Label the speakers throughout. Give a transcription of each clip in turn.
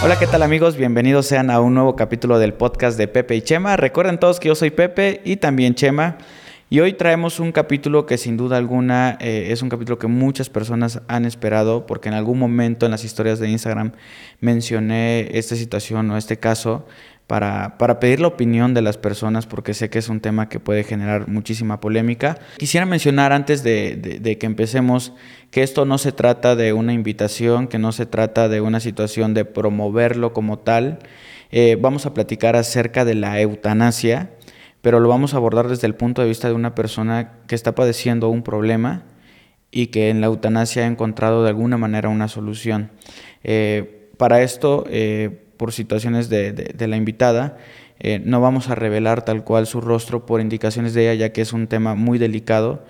Speaker 1: Hola, ¿qué tal amigos? Bienvenidos sean a un nuevo capítulo del podcast de Pepe y Chema. Recuerden todos que yo soy Pepe y también Chema. Y hoy traemos un capítulo que sin duda alguna eh, es un capítulo que muchas personas han esperado porque en algún momento en las historias de Instagram mencioné esta situación o este caso para, para, pedir la opinión de las personas porque sé que es un tema que puede generar muchísima polémica. Quisiera mencionar antes de, de, que empecemos que esto no se trata de una invitación, que no se trata de una situación de promoverlo como tal. Eh, vamos a platicar acerca de la eutanasia, pero lo vamos a abordar desde el punto de vista de una persona que está padeciendo un problema y que en la eutanasia ha encontrado de alguna manera una solución. Eh, para esto... Eh, por situaciones de, la invitada. Eh, no vamos a revelar tal cual su rostro por indicaciones de ella, ya que es un tema muy delicado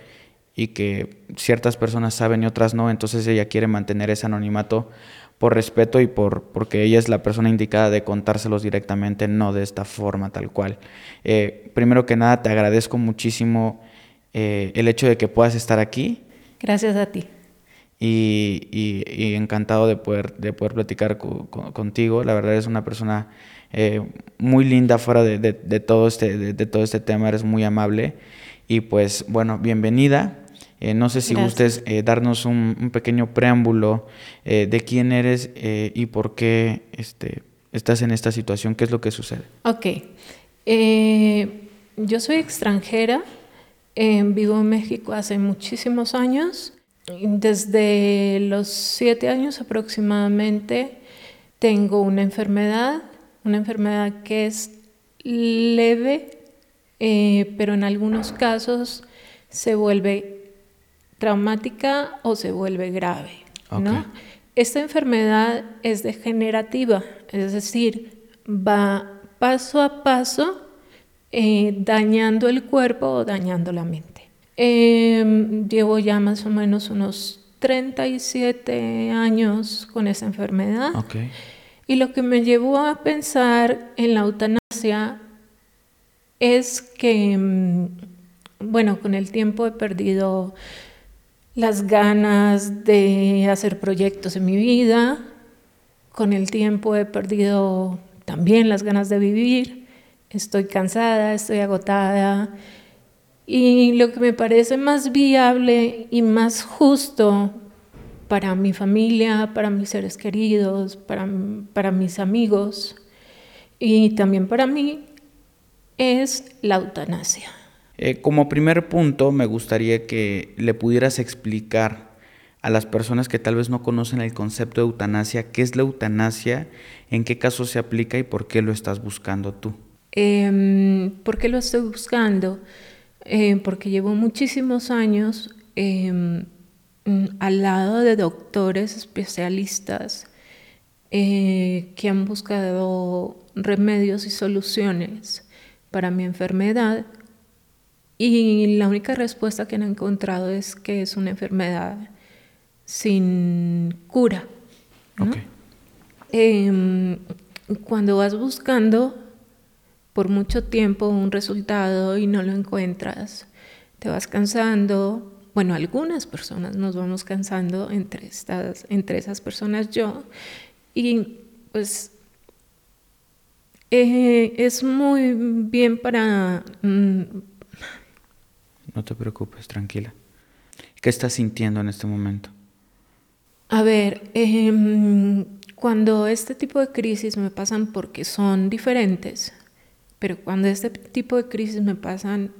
Speaker 1: y que ciertas personas saben y otras no, entonces ella quiere mantener ese anonimato por respeto y por porque ella es la persona indicada de contárselos directamente, no de esta forma tal cual. Eh, primero que nada, te agradezco muchísimo eh, el hecho de que puedas estar aquí.
Speaker 2: Gracias a ti
Speaker 1: y, encantado de poder, de poder platicar contigo. La verdad es una persona eh, muy linda fuera de, todo este, de, todo este tema, eres muy amable y pues bueno, bienvenida. Eh, no sé si gustes eh, darnos un, pequeño preámbulo de quién eres y por qué este, estás en esta situación, qué es lo que sucede.
Speaker 2: Ok, yo soy extranjera, vivo en México hace muchísimos años. Desde los siete años aproximadamente tengo una enfermedad, una enfermedad que es leve, eh, pero en algunos casos se vuelve traumática o se vuelve grave. Esta enfermedad es degenerativa, es decir, va paso a paso eh, dañando el cuerpo o dañando la mente. Em, llevo ya más o menos unos 37 años con esa enfermedad. Y lo que me llevó a pensar en la eutanasia es que, em, bueno, con el tiempo he perdido las ganas de hacer proyectos en mi vida, con el tiempo he perdido también las ganas de vivir, estoy cansada, estoy agotada y lo que me parece más viable y más justo para mi familia, para mis seres queridos, para, para mis amigos y también para mí es la eutanasia.
Speaker 1: Eh, como primer punto, me gustaría que le pudieras explicar a las personas que tal vez no conocen el concepto de eutanasia, qué es la eutanasia, en qué caso se aplica y por qué lo estás buscando tú.
Speaker 2: Eh, ¿Por qué lo estoy buscando? Eh, porque llevo muchísimos años em, mm, al lado de doctores especialistas eh, que han buscado remedios y soluciones para mi enfermedad y la única respuesta que han encontrado es que es una enfermedad sin cura. Em, cuando vas buscando por mucho tiempo un resultado y no lo encuentras, te vas cansando. Bueno, algunas personas nos vamos cansando entre, estas, entre esas personas yo. Y pues eh, es muy bien para... Mm,
Speaker 1: no te preocupes, tranquila. ¿Qué estás sintiendo en este momento?
Speaker 2: A ver, em, cuando este tipo de crisis me pasan porque son diferentes, pero cuando este tipo de crisis me pasan,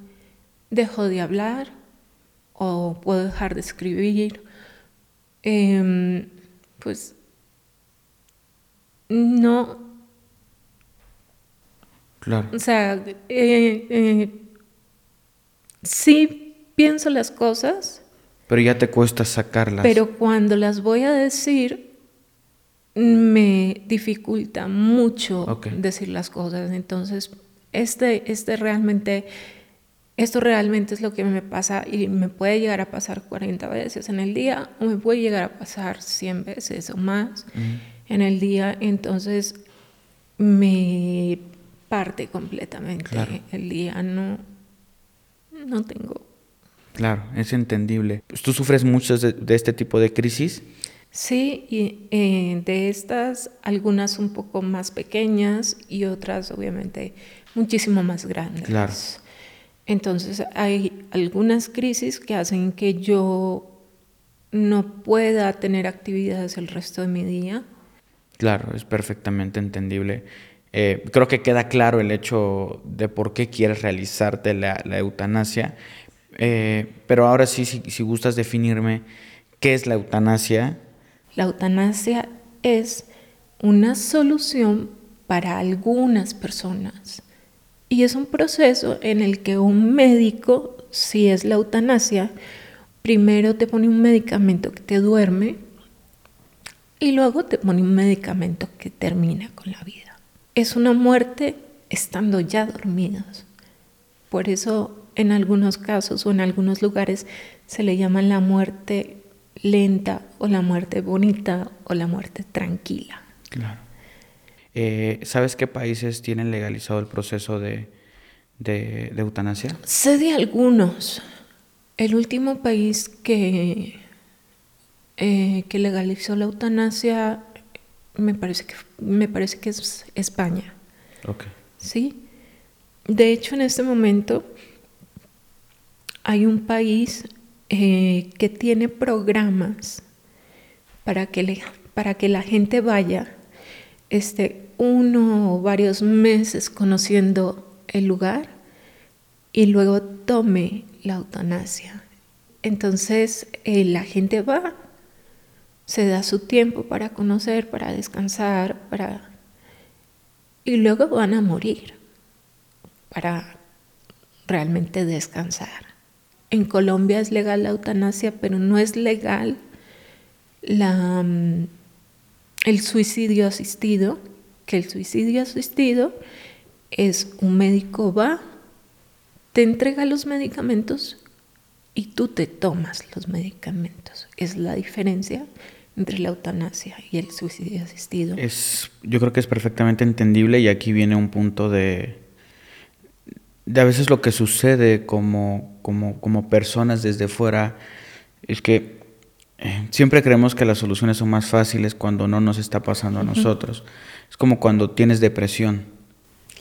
Speaker 2: dejo de hablar o puedo dejar de escribir. Em, pues no.
Speaker 1: Claro.
Speaker 2: O sea, eh, eh, sí pienso las cosas,
Speaker 1: Pero ya te cuesta sacarlas.
Speaker 2: Pero cuando las voy a decir, me dificulta mucho decir las cosas. Entonces, este, este realmente, esto realmente es lo que me pasa y me puede llegar a pasar 40 veces en el día o me puede llegar a pasar 100 veces o más en el día. Entonces, me parte completamente el día. No, no tengo
Speaker 1: Claro, es entendible. ¿Tú sufres mucho de, este tipo de crisis?
Speaker 2: Sí, y eh, de estas, algunas un poco más pequeñas y otras obviamente muchísimo más grandes.
Speaker 1: Claro.
Speaker 2: Entonces hay algunas crisis que hacen que yo no pueda tener actividades el resto de mi día.
Speaker 1: Claro, es perfectamente entendible. Eh, creo que queda claro el hecho de por qué quieres realizarte la, la eutanasia, eh, pero ahora sí, si, gustas definirme, ¿qué es la eutanasia?
Speaker 2: La eutanasia es una solución para algunas personas. Y es un proceso en el que un médico, si es la eutanasia, primero te pone un medicamento que te duerme y luego te pone un medicamento que termina con la vida. Es una muerte estando ya dormidos. Por eso en algunos casos o en algunos lugares se le llama la muerte lenta o la muerte bonita o la muerte tranquila.
Speaker 1: Claro. Eh, ¿Sabes qué países tienen legalizado el proceso de, eutanasia?
Speaker 2: Sé de algunos. El último país que, eh, que legalizó la eutanasia me parece que, me parece que es España.
Speaker 1: Ok.
Speaker 2: Sí. De hecho, en este momento hay un país eh, que tiene programas para que, para que la gente vaya este, uno o varios meses conociendo el lugar y luego tome la eutanasia. Entonces la gente va, se da su tiempo para conocer, para descansar, para... y luego van a morir para realmente descansar. En Colombia es legal la eutanasia, pero no es legal la, mm, el suicidio asistido, que el suicidio asistido es un médico va, te entrega los medicamentos y tú te tomas los medicamentos. Es la diferencia entre la eutanasia y el suicidio asistido.
Speaker 1: Es, yo creo que es perfectamente entendible y aquí viene un punto de, de a veces lo que sucede como, como, como personas desde fuera es que siempre creemos que las soluciones son más fáciles cuando no nos está pasando a nosotros. Es como cuando tienes depresión.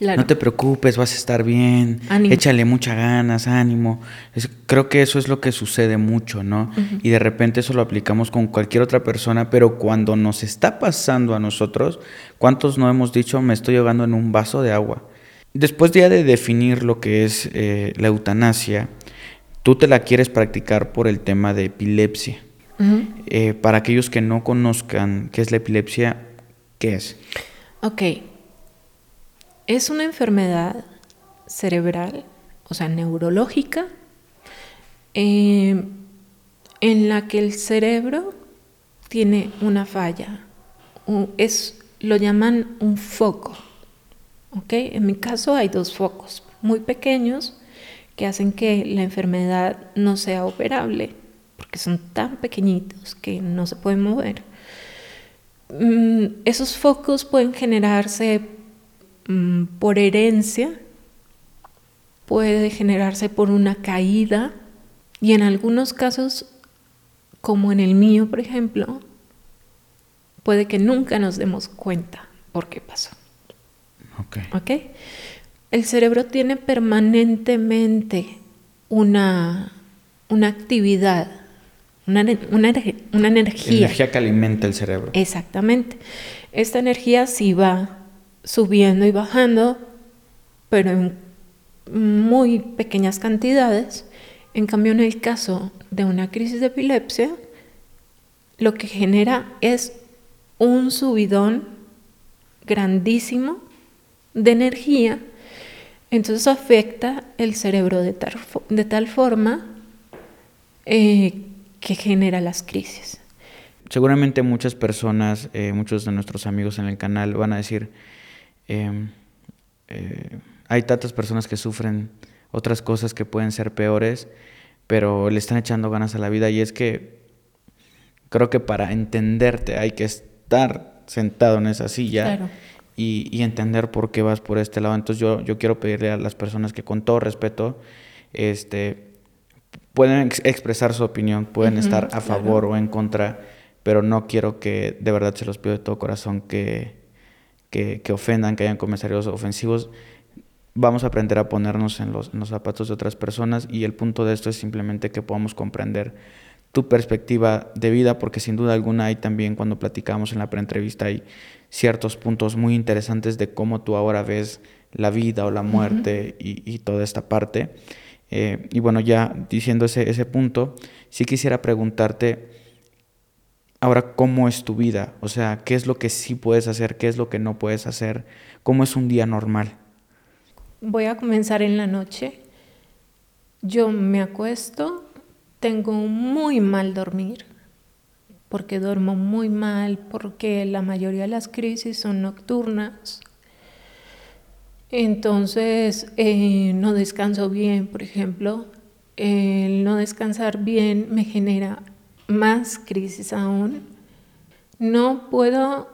Speaker 1: No te preocupes, vas a estar bien, échale muchas ganas, ánimo. creo que eso es lo que sucede mucho, ¿no? Y de repente eso lo aplicamos con cualquier otra persona, pero cuando nos está pasando a nosotros, ¿cuántos no hemos dicho me estoy ahogando en un vaso de agua? Después ya de definir lo que es eh, la eutanasia, tú te la quieres practicar por el tema de epilepsia. Eh, para aquellos que no conozcan qué es la epilepsia, ¿qué es?
Speaker 2: Ok. Es una enfermedad cerebral, o sea, neurológica, eh, en la que el cerebro tiene una falla. Es, lo llaman un foco. En mi caso hay dos focos muy pequeños que hacen que la enfermedad no sea operable, porque son tan pequeñitos que no se pueden mover. Mm, esos focos pueden generarse mm, por herencia, puede generarse por una caída y en algunos casos, como en el mío, por ejemplo, puede que nunca nos demos cuenta por qué pasó.
Speaker 1: Okay.
Speaker 2: El cerebro tiene permanentemente una, una actividad, una, una, una, energía.
Speaker 1: Energía que alimenta el cerebro.
Speaker 2: Exactamente. Esta energía sí va subiendo y bajando, pero en muy pequeñas cantidades. En cambio, en el caso de una crisis de epilepsia, lo que genera es un subidón grandísimo de energía, entonces afecta el cerebro de tal, de tal forma eh, que genera las crisis.
Speaker 1: Seguramente muchas personas, eh, muchos de nuestros amigos en el canal van a decir, em, eh, hay tantas personas que sufren otras cosas que pueden ser peores, pero le están echando ganas a la vida y es que creo que para entenderte hay que estar sentado en esa silla y, entender por qué vas por este lado. Entonces yo, yo quiero pedirle a las personas que con todo respeto este, pueden expresar su opinión, pueden estar a favor o en contra, pero no quiero que, de verdad se los pido de todo corazón, que, que, ofendan, que hayan comentarios ofensivos. Vamos a aprender a ponernos en los, zapatos de otras personas y el punto de esto es simplemente que podamos comprender tu perspectiva de vida, porque sin duda alguna hay también cuando platicamos en la preentrevista hay ciertos puntos muy interesantes de cómo tú ahora ves la vida o la muerte y, toda esta parte. Eh, y bueno, ya diciendo ese, ese punto, sí quisiera preguntarte, ahora, ¿cómo es tu vida? O sea, ¿qué es lo que sí puedes hacer? ¿Qué es lo que no puedes hacer? ¿Cómo es un día normal?
Speaker 2: Voy a comenzar en la noche. Yo me acuesto, tengo muy mal dormir, porque duermo muy mal, porque la mayoría de las crisis son nocturnas. Entonces, eh, no descanso bien, por ejemplo. El no descansar bien me genera más crisis aún. No puedo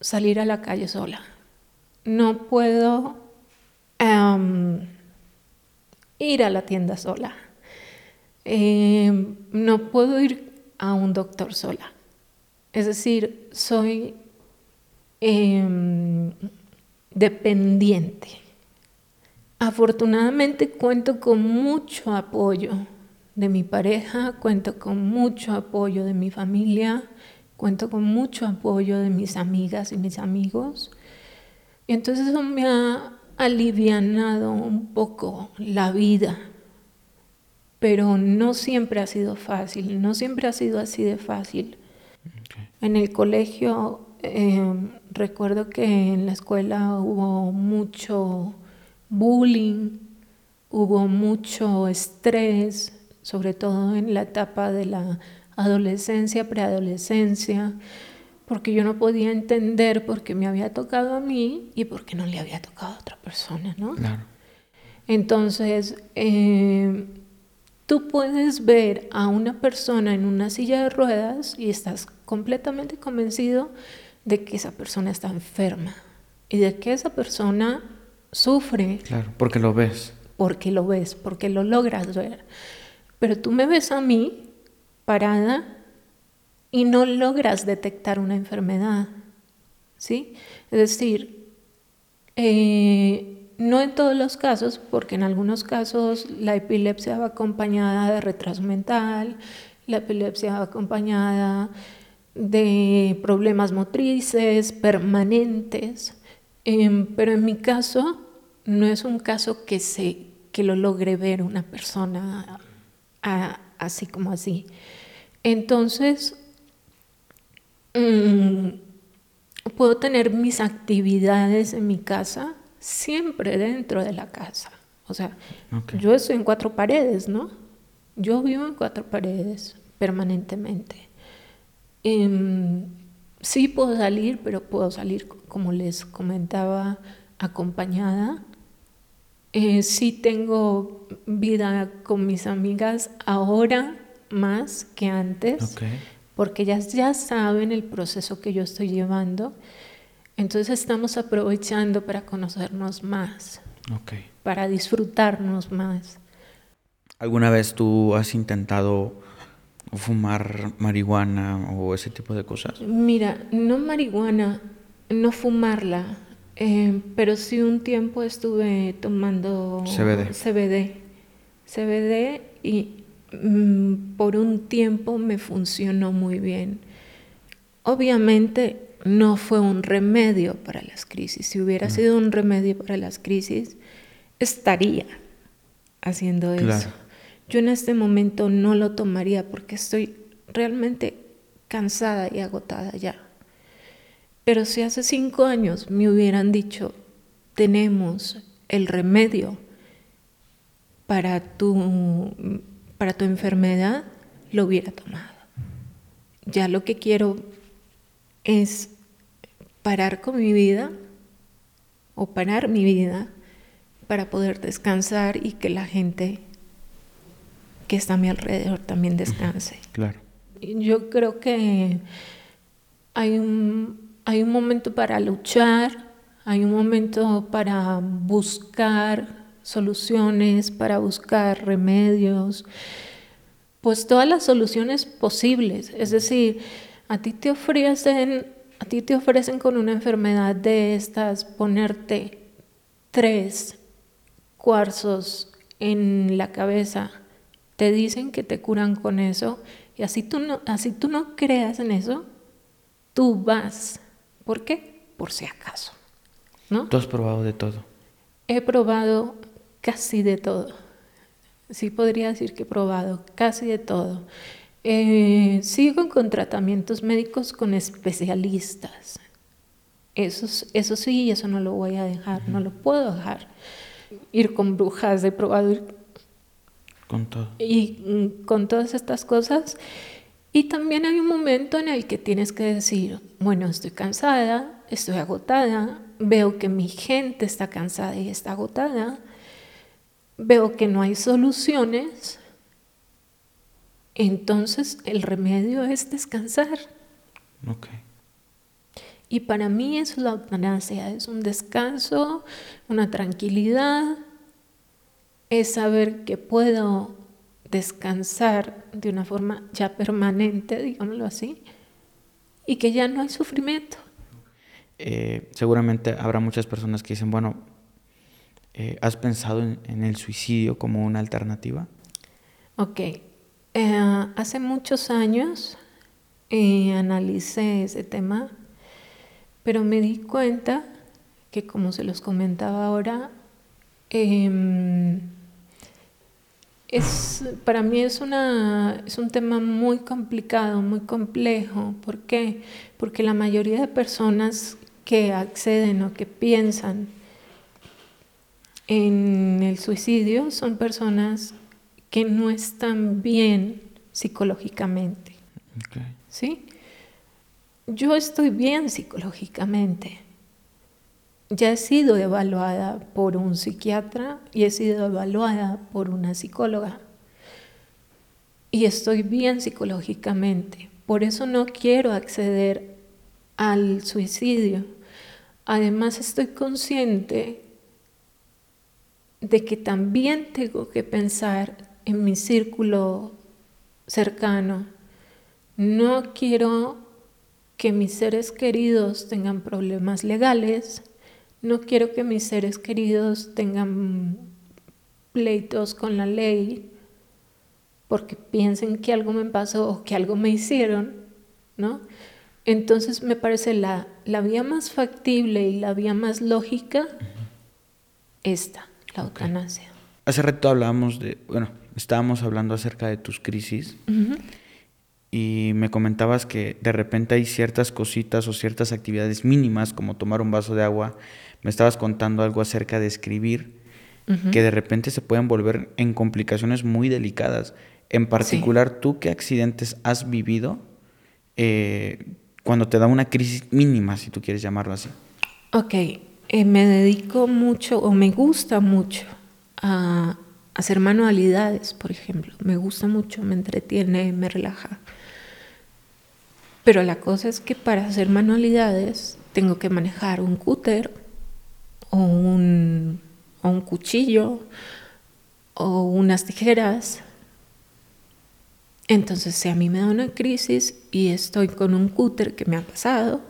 Speaker 2: salir a la calle sola. No puedo ir a la tienda sola. Em, no puedo ir a un doctor sola. Es decir, soy em, dependiente. Afortunadamente cuento con mucho apoyo de mi pareja, cuento con mucho apoyo de mi familia, cuento con mucho apoyo de mis amigas y mis amigos. Y entonces eso me ha alivianado un poco la vida, pero no siempre ha sido fácil, no siempre ha sido así de fácil. En el colegio Em, recuerdo que en la escuela hubo mucho bullying, hubo mucho estrés, sobre todo en la etapa de la adolescencia, preadolescencia, porque yo no podía entender por qué me había tocado a mí y por qué no le había tocado a otra persona, ¿no? Entonces, em, tú puedes ver a una persona en una silla de ruedas y estás completamente convencido de que esa persona está enferma y de que esa persona sufre.
Speaker 1: Claro, porque lo ves.
Speaker 2: Porque lo ves, porque lo logras ver. Pero tú me ves a mí parada y no logras detectar una enfermedad. ¿Sí? Es decir, eh, no en todos los casos, porque en algunos casos la epilepsia va acompañada de retraso mental, la epilepsia va acompañada de problemas motrices permanentes, em, pero en mi caso no es un caso que, se, que lo logre ver una persona así como así. Entonces, mm, puedo tener mis actividades en mi casa siempre dentro de la casa. O sea, yo estoy en cuatro paredes, ¿no? Yo vivo en cuatro paredes permanentemente. Em, sí puedo salir, pero puedo salir, como les comentaba, acompañada. Eh, sí tengo vida con mis amigas ahora más que antes, porque ellas ya saben el proceso que yo estoy llevando. Entonces estamos aprovechando para conocernos más, para disfrutarnos más.
Speaker 1: ¿Alguna vez tú has intentado fumar marihuana o ese tipo de cosas?
Speaker 2: Mira, no marihuana, no fumarla, eh, pero sí un tiempo estuve tomando
Speaker 1: CBD.
Speaker 2: CBD, CBD y mm, por un tiempo me funcionó muy bien. Obviamente no fue un remedio para las crisis. Si hubiera sido un remedio para las crisis, estaría haciendo eso. Yo en este momento no lo tomaría porque estoy realmente cansada y agotada ya. Pero si hace cinco años me hubieran dicho, tenemos el remedio para tu, para tu enfermedad, lo hubiera tomado. Ya lo que quiero es parar con mi vida o parar mi vida para poder descansar y que la gente que está a mi alrededor también descanse.
Speaker 1: Claro.
Speaker 2: Yo creo que hay un, hay un momento para luchar, hay un momento para buscar soluciones, para buscar remedios, pues todas las soluciones posibles. Es decir, a ti te ofrecen, a ti te ofrecen con una enfermedad de estas ponerte tres cuarzos en la cabeza, te dicen que te curan con eso y así tú no, así tú no creas en eso, tú vas. ¿Por qué? Por si acaso. ¿no?
Speaker 1: Tú has probado de todo.
Speaker 2: He probado casi de todo. Sí podría decir que he probado casi de todo. Eh, sigo con tratamientos médicos con especialistas. Eso, eso sí, eso no lo voy a dejar, no lo puedo dejar. Ir con brujas, he probado ir
Speaker 1: con todo.
Speaker 2: Y mm, con todas estas cosas. Y también hay un momento en el que tienes que decir, bueno, estoy cansada, estoy agotada, veo que mi gente está cansada y está agotada, veo que no hay soluciones, entonces el remedio es descansar.
Speaker 1: Okay.
Speaker 2: Y para mí eso es la eutanasia, es un descanso, una tranquilidad, es saber que puedo descansar de una forma ya permanente, digámoslo así, y que ya no hay sufrimiento.
Speaker 1: Eh, seguramente habrá muchas personas que dicen, bueno, eh, ¿has pensado en, el suicidio como una alternativa?
Speaker 2: Ok, eh, hace muchos años analicé ese tema, pero me di cuenta que como se los comentaba ahora, em, es, para mí es, una, es un tema muy complicado, muy complejo. ¿Por qué? Porque la mayoría de personas que acceden o que piensan en el suicidio son personas que no están bien psicológicamente. ¿Sí? Yo estoy bien psicológicamente. Ya he sido evaluada por un psiquiatra y he sido evaluada por una psicóloga. Y estoy bien psicológicamente. Por eso no quiero acceder al suicidio. Además estoy consciente de que también tengo que pensar en mi círculo cercano. No quiero que mis seres queridos tengan problemas legales, no quiero que mis seres queridos tengan pleitos con la ley porque piensen que algo me pasó o que algo me hicieron, ¿no? Entonces me parece la, la vía más factible y la vía más lógica esta la eutanasia.
Speaker 1: Hace rato hablábamos de, bueno, estábamos hablando acerca de tus crisis y me comentabas que de repente hay ciertas cositas o ciertas actividades mínimas como tomar un vaso de agua. Me estabas contando algo acerca de escribir que de repente se pueden volver en complicaciones muy delicadas. En particular, ¿tú qué accidentes has vivido eh, cuando te da una crisis mínima, si tú quieres llamarlo así?
Speaker 2: Ok, eh, me dedico mucho o me gusta mucho a hacer manualidades, por ejemplo. Me gusta mucho, me entretiene, me relaja. Pero la cosa es que para hacer manualidades tengo que manejar un cúter o un, o un cuchillo o unas tijeras. Entonces, si a mí me da una crisis y estoy con un cúter que me ha pasado,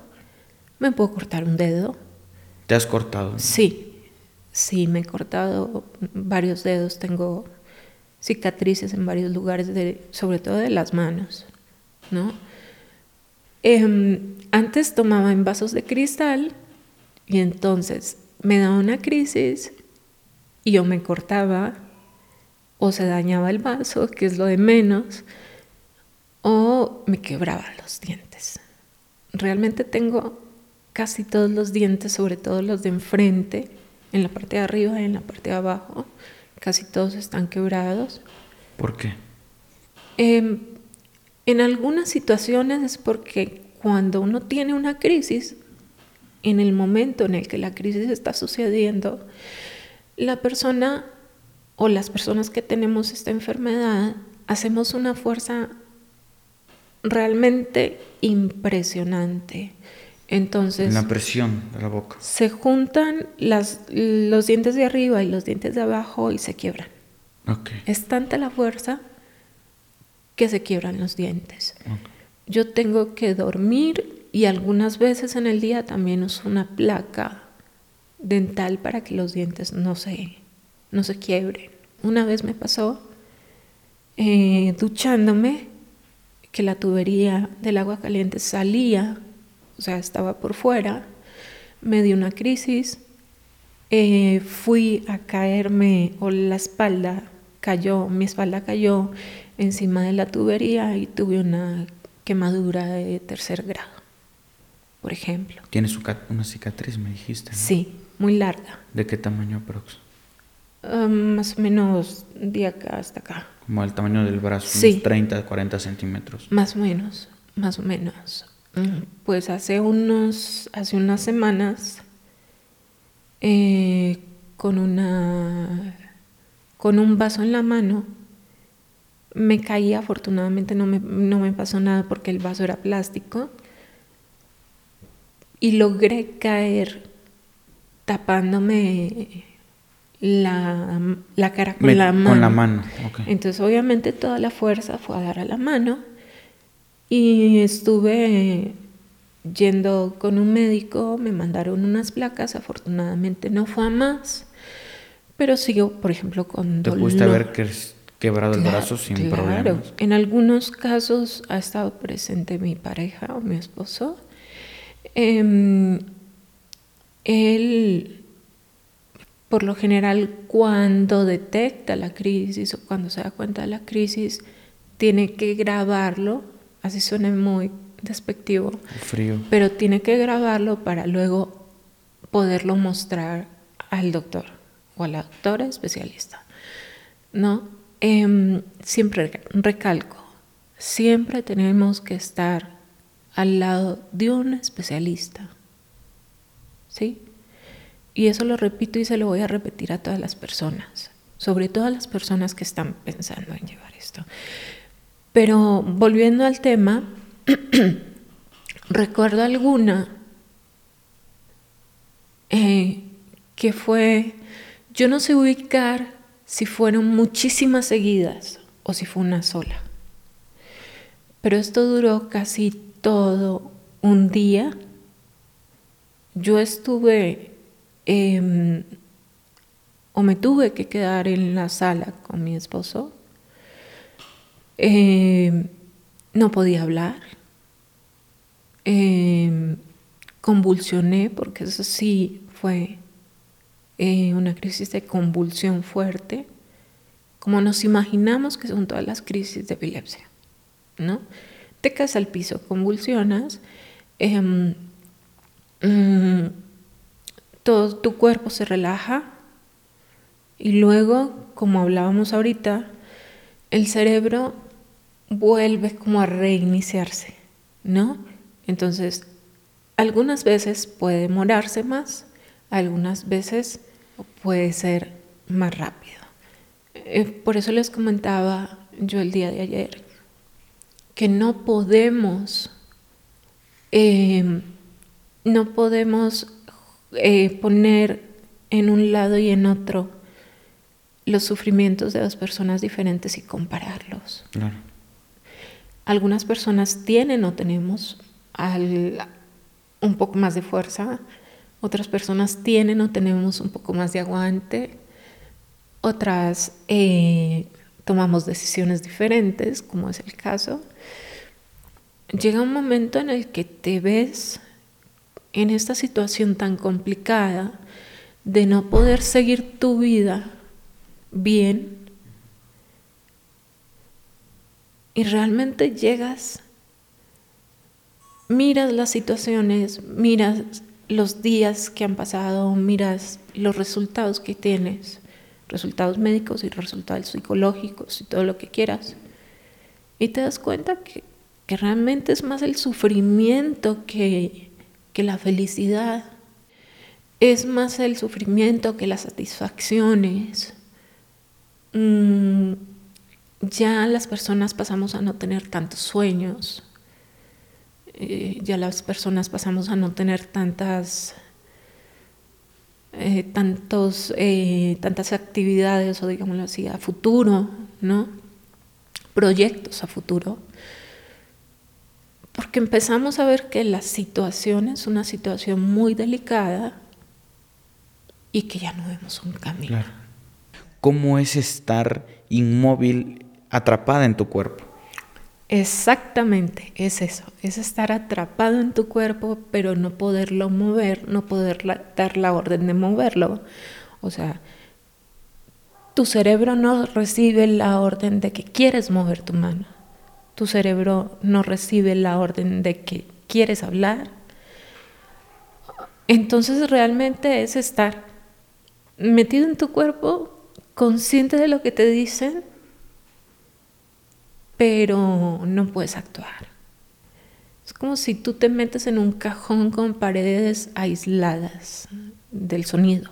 Speaker 2: me puedo cortar un dedo,
Speaker 1: ¿Te has cortado?
Speaker 2: Sí, sí, me he cortado varios dedos, tengo cicatrices en varios lugares, sobre todo de las manos, ¿no? Em, antes tomaba en vasos de cristal y entonces me daba una crisis y yo me cortaba o se dañaba el vaso, que es lo de menos, o me quebraba los dientes. Realmente tengo casi todos los dientes, sobre todo los de enfrente, en la parte de arriba y en la parte de abajo, casi todos están quebrados.
Speaker 1: ¿Por qué?
Speaker 2: Em, En algunas situaciones es porque cuando uno tiene una crisis, en el momento en el que la crisis está sucediendo, la persona o las personas que tenemos esta enfermedad hacemos una fuerza realmente impresionante. Entonces,
Speaker 1: la presión de la boca.
Speaker 2: Se juntan las, los dientes de arriba y los dientes de abajo y se quiebran.
Speaker 1: Okay.
Speaker 2: Es tanta la fuerza que se quiebran los dientes. Yo tengo que dormir y algunas veces en el día también uso una placa dental para que los dientes no se, no se quiebren. Una vez me pasó eh, duchándome que la tubería del agua caliente salía, o sea, estaba por fuera, me dio una crisis, eh, fui a caerme o la espalda cayó, mi espalda cayó encima de la tubería y tuve una quemadura de tercer grado, por ejemplo.
Speaker 1: ¿Tienes una cicatriz, me dijiste?
Speaker 2: Sí, muy larga.
Speaker 1: ¿De qué tamaño aprox?
Speaker 2: Um, más o menos de acá hasta acá.
Speaker 1: Como el tamaño del brazo,
Speaker 2: sí.
Speaker 1: unos 30, 40 centímetros.
Speaker 2: Más o menos, más o menos. Pues hace unos, hace unas semanas, eh, con una, con un vaso en la mano, me caí, afortunadamente no me, no me pasó nada porque el vaso era plástico, y logré caer tapándome la, la cara con la mano.
Speaker 1: Con la mano,
Speaker 2: Entonces obviamente toda la fuerza fue a dar a la mano y estuve yendo con un médico, me mandaron unas placas, afortunadamente no fue a más, pero sigo, por ejemplo, con
Speaker 1: Te pudiste haber quebrado el brazo sin
Speaker 2: claro.
Speaker 1: problemas.
Speaker 2: En algunos casos ha estado presente mi pareja o mi esposo. Eh, él, por lo general, cuando detecta la crisis o cuando se da cuenta de la crisis, tiene que grabarlo, así suena muy despectivo,
Speaker 1: Frío.
Speaker 2: pero tiene que grabarlo para luego poderlo mostrar al doctor o a la doctora especialista. ¿No? Em, siempre recalco, siempre tenemos que estar al lado de un especialista. ¿Sí? Y eso lo repito y se lo voy a repetir a todas las personas, sobre todo a las personas que están pensando en llevar esto. Pero volviendo al tema, recuerdo alguna eh, que fue, yo no sé ubicar si fueron muchísimas seguidas o si fue una sola, pero esto duró casi todo un día. Yo estuve em, o me tuve que quedar en la sala con mi esposo. Em, no podía hablar. Em, convulsioné, porque eso sí fue eh, una crisis de convulsión fuerte, como nos imaginamos que son todas las crisis de epilepsia, ¿no? Te al piso, convulsionas, em, mm, todo tu cuerpo se relaja y luego, como hablábamos ahorita, el cerebro vuelve como a reiniciarse, ¿no? Entonces, algunas veces puede demorarse más, algunas veces puede ser más rápido. Eh, por eso les comentaba yo el día de ayer que no podemos, eh, no podemos eh, poner en un lado y en otro los sufrimientos de dos personas diferentes y compararlos.
Speaker 1: Claro.
Speaker 2: Algunas personas tienen o tenemos al, un poco más de fuerza, otras personas tienen o tenemos un poco más de aguante, otras eh, tomamos decisiones diferentes, como es el caso. Llega un momento en el que te ves en esta situación tan complicada de no poder seguir tu vida bien y realmente llegas, miras las situaciones, miras los días que han pasado, miras los resultados que tienes, resultados médicos y resultados psicológicos y todo lo que quieras, y te das cuenta que que realmente es más el sufrimiento que, que la felicidad, es más el sufrimiento que las satisfacciones. Mm, ya las personas pasamos a no tener tantos sueños, eh, ya las personas pasamos a no tener tantas, eh, tantos, eh, tantas actividades o digámoslo así, a futuro, ¿no? Proyectos a futuro. Porque empezamos a ver que la situación es una situación muy delicada y que ya no vemos un camino.
Speaker 1: ¿Cómo es estar inmóvil, atrapada en tu cuerpo?
Speaker 2: Exactamente, es eso, es estar atrapado en tu cuerpo, pero no poderlo mover, no poder dar la orden de moverlo. O sea, tu cerebro no recibe la orden de que quieres mover tu mano. Tu cerebro no recibe la orden de que quieres hablar. Entonces realmente es estar metido en tu cuerpo, consciente de lo que te dicen, pero no puedes actuar. Es como si tú te metes en un cajón con paredes aisladas del sonido.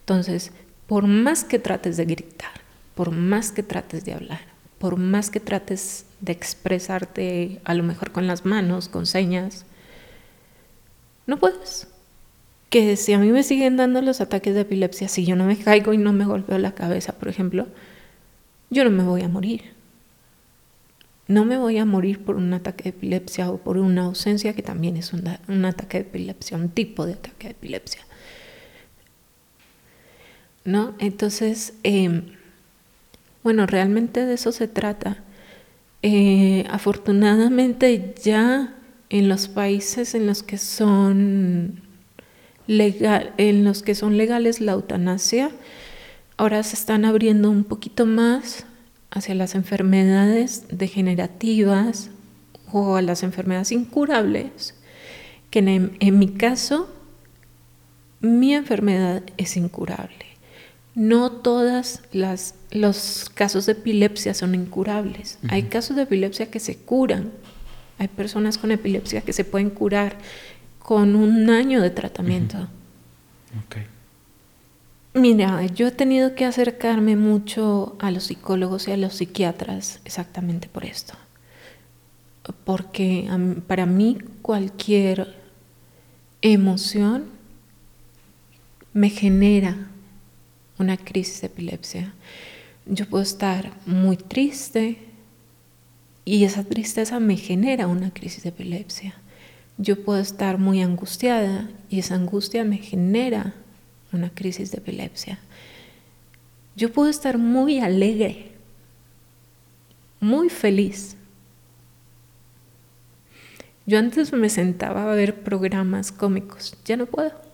Speaker 2: Entonces, por más que trates de gritar, por más que trates de hablar, por más que trates de expresarte a lo mejor con las manos, con señas, no puedes. Que si a mí me siguen dando los ataques de epilepsia, si yo no me caigo y no me golpeo la cabeza, por ejemplo, yo no me voy a morir. No me voy a morir por un ataque de epilepsia o por una ausencia que también es un, ataque de epilepsia, un tipo de ataque de epilepsia. ¿No? Entonces, em, bueno, realmente de eso se trata. Eh, afortunadamente ya en los países en los que son legal, en los que son legales la eutanasia, ahora se están abriendo un poquito más hacia las enfermedades degenerativas o a las enfermedades incurables, que en, mi caso, mi enfermedad es incurable. No todas las los casos de epilepsia son incurables. Hay casos de epilepsia que se curan. Hay personas con epilepsia que se pueden curar con un año de tratamiento. Mira, yo he tenido que acercarme mucho a los psicólogos y a los psiquiatras exactamente por esto. Porque para mí cualquier emoción me genera una crisis de epilepsia. Yo puedo estar muy triste y esa tristeza me genera una crisis de epilepsia. Yo puedo estar muy angustiada y esa angustia me genera una crisis de epilepsia. Yo puedo estar muy alegre, muy feliz. Yo antes me sentaba a ver programas cómicos, ya no puedo.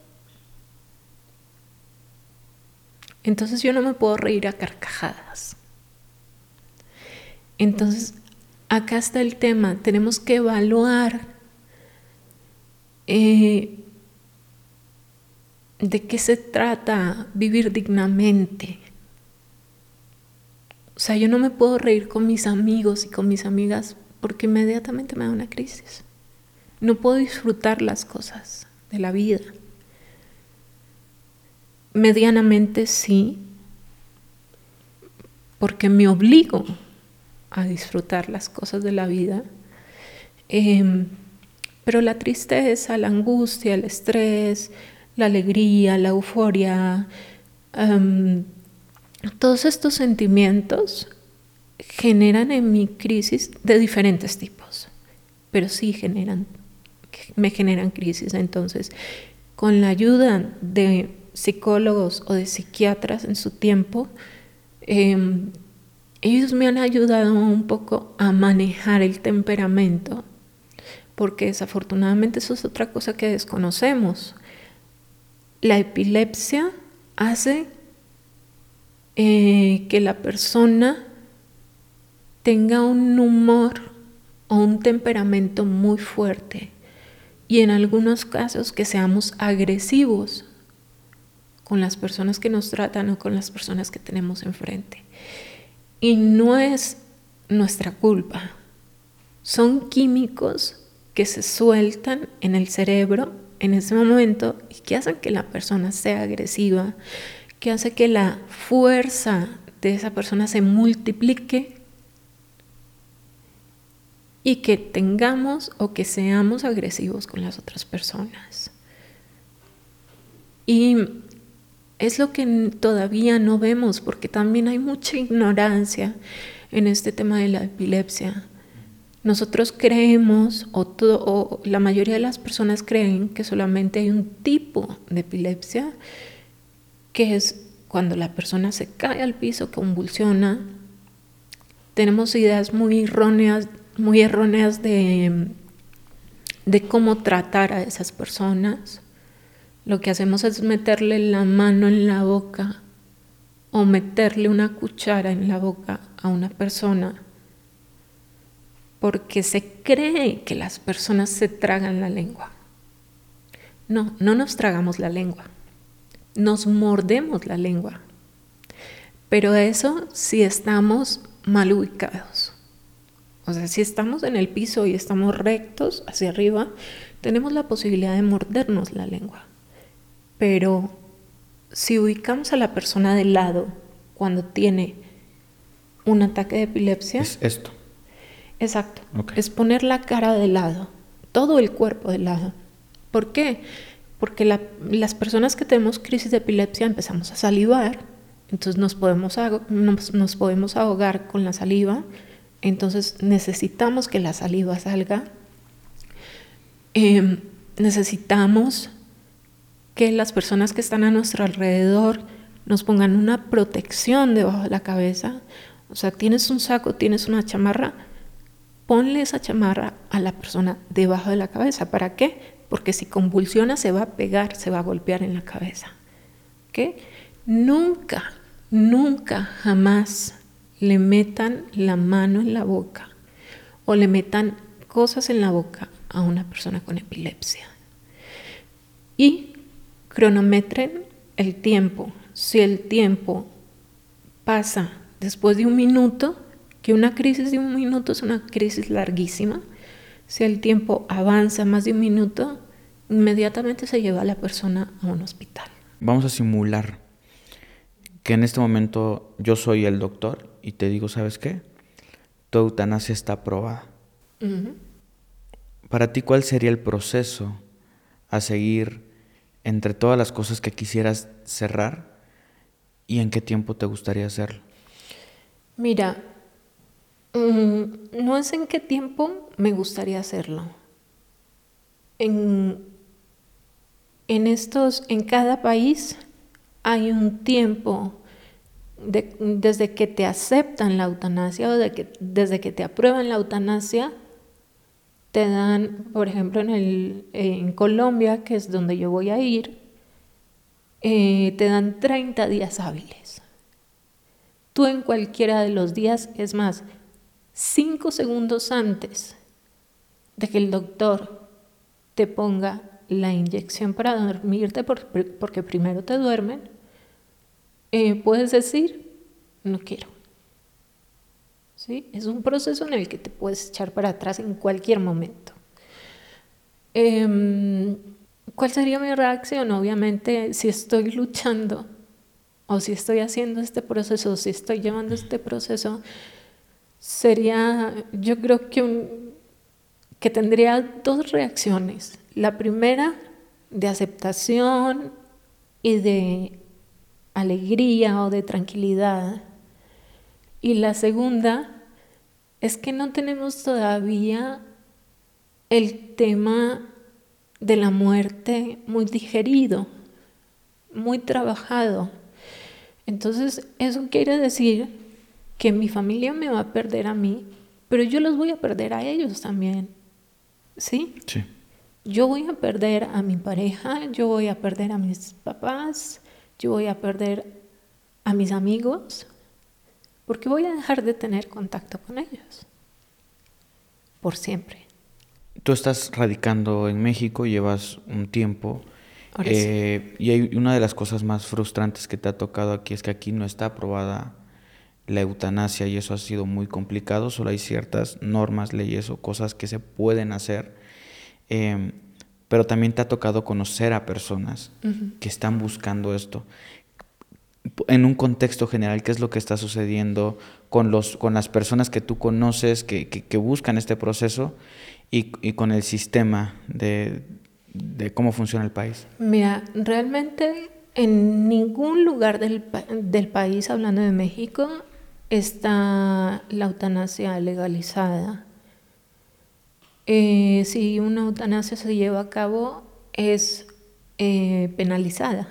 Speaker 2: Entonces yo no me puedo reír a carcajadas. Entonces, acá está el tema, tenemos que evaluar eh, de qué se trata vivir dignamente. O sea, yo no me puedo reír con mis amigos y con mis amigas porque inmediatamente me da una crisis. No puedo disfrutar las cosas de la vida. Medianamente sí, porque me obligo a disfrutar las cosas de la vida. Em, pero la tristeza, la angustia, el estrés, la alegría, la euforia, em, todos estos sentimientos generan en mi crisis de diferentes tipos, pero sí generan, me generan crisis. Entonces, con la ayuda de psicólogos o de psiquiatras en su tiempo, em, ellos me han ayudado un poco a manejar el temperamento, porque desafortunadamente eso es otra cosa que desconocemos. La epilepsia hace eh, que la persona tenga un humor o un temperamento muy fuerte y en algunos casos que seamos agresivos con las personas que nos tratan o con las personas que tenemos enfrente. Y no es nuestra culpa, son químicos que se sueltan en el cerebro en ese momento y que hacen que la persona sea agresiva, que hace que la fuerza de esa persona se multiplique y que tengamos o que seamos agresivos con las otras personas. Y es lo que todavía no vemos porque también hay mucha ignorancia en este tema de la epilepsia. Nosotros creemos, o, la mayoría de las personas creen que solamente hay un tipo de epilepsia, que es cuando la persona se cae al piso, convulsiona. Tenemos ideas muy erróneas, muy erróneas de, de cómo tratar a esas personas. Lo que hacemos es meterle la mano en la boca o meterle una cuchara en la boca a una persona porque se cree que las personas se tragan la lengua. No, no nos tragamos la lengua, nos mordemos la lengua. Pero eso si estamos mal ubicados. O sea, si estamos en el piso y estamos rectos hacia arriba, tenemos la posibilidad de mordernos la lengua. Pero si ubicamos a la persona de lado cuando tiene un ataque de epilepsia...
Speaker 1: Es esto.
Speaker 2: Exacto. Es poner la cara de lado, todo el cuerpo de lado. ¿Por qué? Porque las personas que tenemos crisis de epilepsia empezamos a salivar, entonces nos podemos, nos, podemos ahogar con la saliva, entonces necesitamos que la saliva salga. Em, necesitamos que las personas que están a nuestro alrededor nos pongan una protección debajo de la cabeza. O sea, tienes un saco, tienes una chamarra, ponle esa chamarra a la persona debajo de la cabeza. ¿Para qué? Porque si convulsiona se va a pegar, se va a golpear en la cabeza. ¿Qué? Nunca, nunca, jamás le metan la mano en la boca o le metan cosas en la boca a una persona con epilepsia. Y cronometren el tiempo. Si el tiempo pasa después de un minuto, que una crisis de un minuto es una crisis larguísima. Si el tiempo avanza más de un minuto, inmediatamente se lleva a la persona a un hospital.
Speaker 1: Vamos a simular que en este momento yo soy el doctor y te digo, ¿sabes qué? Tu eutanasia está aprobada. Para ti, ¿cuál sería el proceso a seguir entre todas las cosas que quisieras cerrar y en qué tiempo te gustaría hacerlo?
Speaker 2: Mira, Mm, no es en qué tiempo me gustaría hacerlo. En, estos, en cada país hay un tiempo desde que te aceptan la eutanasia o de que, desde que te aprueban la eutanasia, te dan, por ejemplo, en, el, en Colombia, que es donde yo voy a ir, eh, te dan 30 días hábiles. Tú en cualquiera de los días, es más, cinco segundos antes de que el doctor te ponga la inyección para dormirte, porque primero te duermen, eh, puedes decir, no quiero. Es un proceso en el que te puedes echar para atrás en cualquier momento. Em, ¿Cuál sería mi reacción? Obviamente, si estoy luchando o si estoy haciendo este proceso, si estoy llevando este proceso, sería, yo creo que, que tendría dos reacciones. La primera, de aceptación y de alegría o de tranquilidad. Y la segunda es que no tenemos todavía el tema de la muerte muy digerido, muy trabajado. Entonces, eso quiere decir que mi familia me va a perder a mí, pero yo los voy a perder a ellos también. ¿Sí?
Speaker 1: Sí.
Speaker 2: Yo voy a perder a mi pareja, yo voy a perder a mis papás, yo voy a perder a mis amigos, porque voy a dejar de tener contacto con ellos. Por siempre.
Speaker 1: Tú estás radicando en México, llevas un tiempo. Eh, y hay una de las cosas más frustrantes que te ha tocado aquí es que aquí no está aprobada la eutanasia y eso ha sido muy complicado, solo hay ciertas normas, leyes o cosas que se pueden hacer. Em, pero también te ha tocado conocer a personas que están buscando esto. En un contexto general, ¿qué es lo que está sucediendo con, los, con las personas que tú conoces que, que, buscan este proceso y, y con el sistema de, de, cómo funciona el país?
Speaker 2: Mira, realmente en ningún lugar del, del país, hablando de México, está la eutanasia legalizada. Eh, si una eutanasia se lleva a cabo, es eh, penalizada.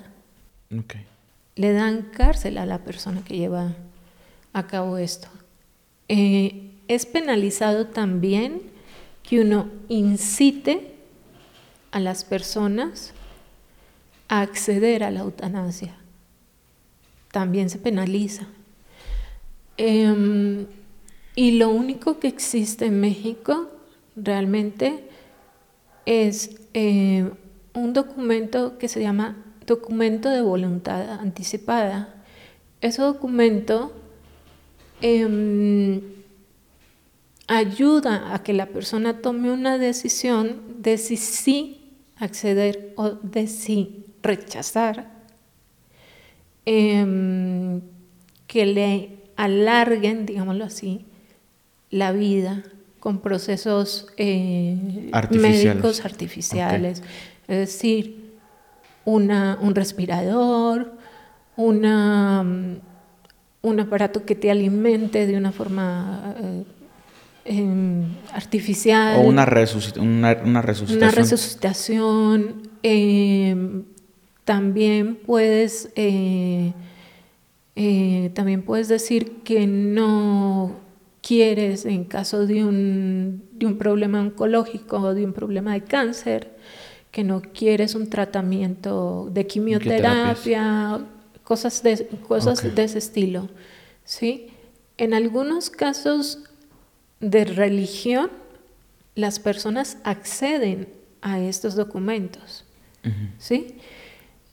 Speaker 2: Le dan cárcel a la persona que lleva a cabo esto. Eh, es penalizado también que uno incite a las personas a acceder a la eutanasia. También se penaliza. Em, y lo único que existe en México realmente es eh, un documento que se llama documento de voluntad anticipada. Ese documento em, ayuda a que la persona tome una decisión de si sí acceder o de si rechazar, em, que le alarguen, digámoslo así, la vida con procesos eh, médicos artificiales. Es decir, una, un respirador, una, un aparato que te alimente de una forma eh, em, artificial.
Speaker 1: O una, una, una resucitación.
Speaker 2: Una resucitación. Em, también puedes... Eh, también puedes decir que no quieres en caso de un, de un problema oncológico o de un problema de cáncer, que no quieres un tratamiento de quimioterapia, cosas de, cosas de ese estilo. ¿sí? En algunos casos de religión, las personas acceden a estos documentos. ¿sí?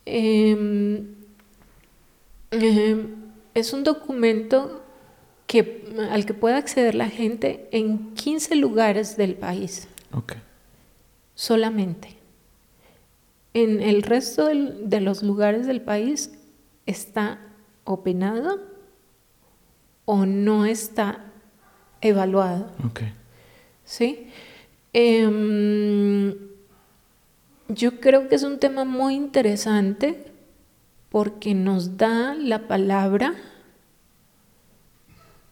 Speaker 2: Em, em, es un documento al que pueda acceder la gente en 15 lugares del país. Solamente. En el resto de los lugares del país está opinado o no está evaluado. ¿Sí? Em, yo creo que es un tema muy interesante porque nos da la palabra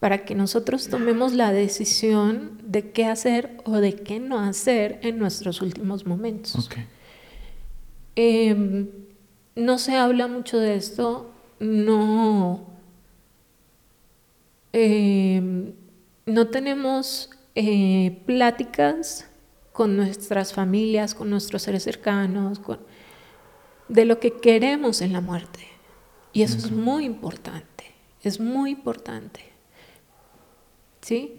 Speaker 2: para que nosotros tomemos la decisión de qué hacer o de qué no hacer en nuestros últimos momentos. Em, no se habla mucho de esto, no, em, no tenemos eh, pláticas con nuestras familias, con nuestros seres cercanos, de lo que queremos en la muerte. Y eso es muy importante, es muy importante. ¿sí?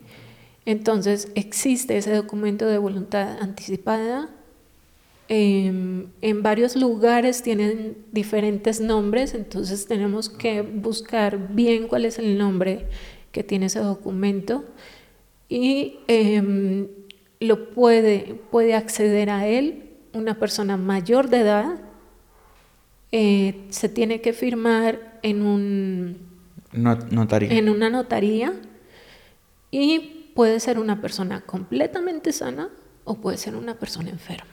Speaker 2: Entonces existe ese documento de voluntad anticipada. Em, en varios lugares tienen diferentes nombres, entonces tenemos que buscar bien cuál es el nombre que tiene ese documento y em, lo puede, puede acceder a él una persona mayor de edad. Eh, se tiene que firmar en un en una notaría y puede ser una persona completamente sana o puede ser una persona enferma.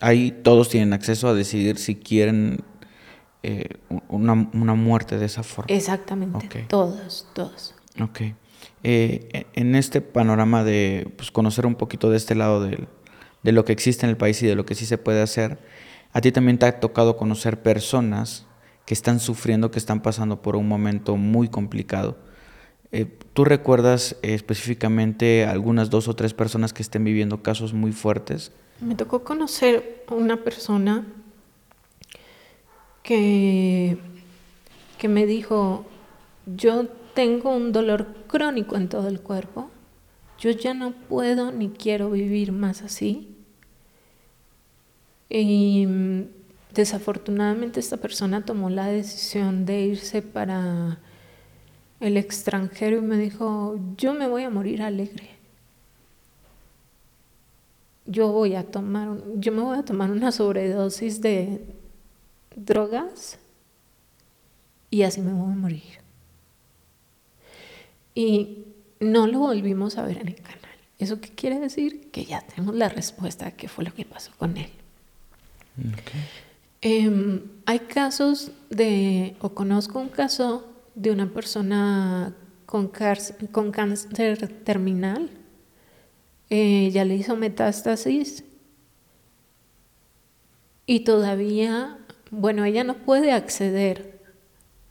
Speaker 1: Ahí todos tienen acceso a decidir si quieren eh, una, muerte de esa forma.
Speaker 2: Exactamente, todos, todos.
Speaker 1: Ok. Eh, en este panorama de pues, conocer un poquito de este lado de lo que existe en el país y de lo que sí se puede hacer, a ti también te ha tocado conocer personas que están sufriendo, que están pasando por un momento muy complicado eh, ¿Tú recuerdas eh, específicamente algunas dos o tres personas que estén viviendo casos muy fuertes?
Speaker 2: Me tocó conocer una persona que, que me dijo, yo tengo un dolor crónico en todo el cuerpo, yo ya no puedo ni quiero vivir más así. Y mm, desafortunadamente esta persona tomó la decisión de irse para el extranjero y me dijo, yo me voy a morir alegre. Yo voy a tomar, yo me voy a tomar una sobredosis de drogas y así me voy a morir. Y no lo volvimos a ver en el canal. ¿Eso qué quiere decir? Que ya tenemos la respuesta a qué fue lo que pasó con él. Em, hay casos de, o conozco un caso de una persona con, cáncer terminal. Eh, ya le hizo metástasis y todavía, bueno, ella no puede acceder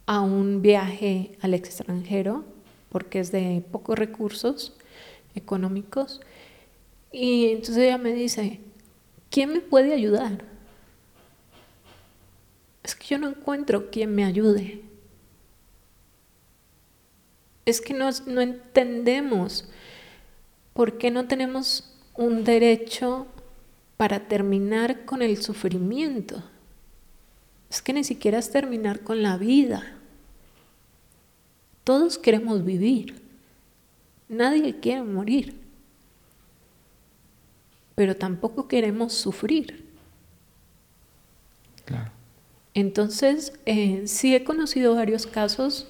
Speaker 2: a un viaje al extranjero porque es de pocos recursos económicos. Y entonces ella me dice, ¿quién me puede ayudar? Es que yo no encuentro quien me ayude. Es que no, no entendemos por qué no tenemos un derecho para terminar con el sufrimiento. Es que ni siquiera es terminar con la vida. Todos queremos vivir. Nadie quiere morir. Pero tampoco queremos sufrir. Entonces, eh, sí he conocido varios casos.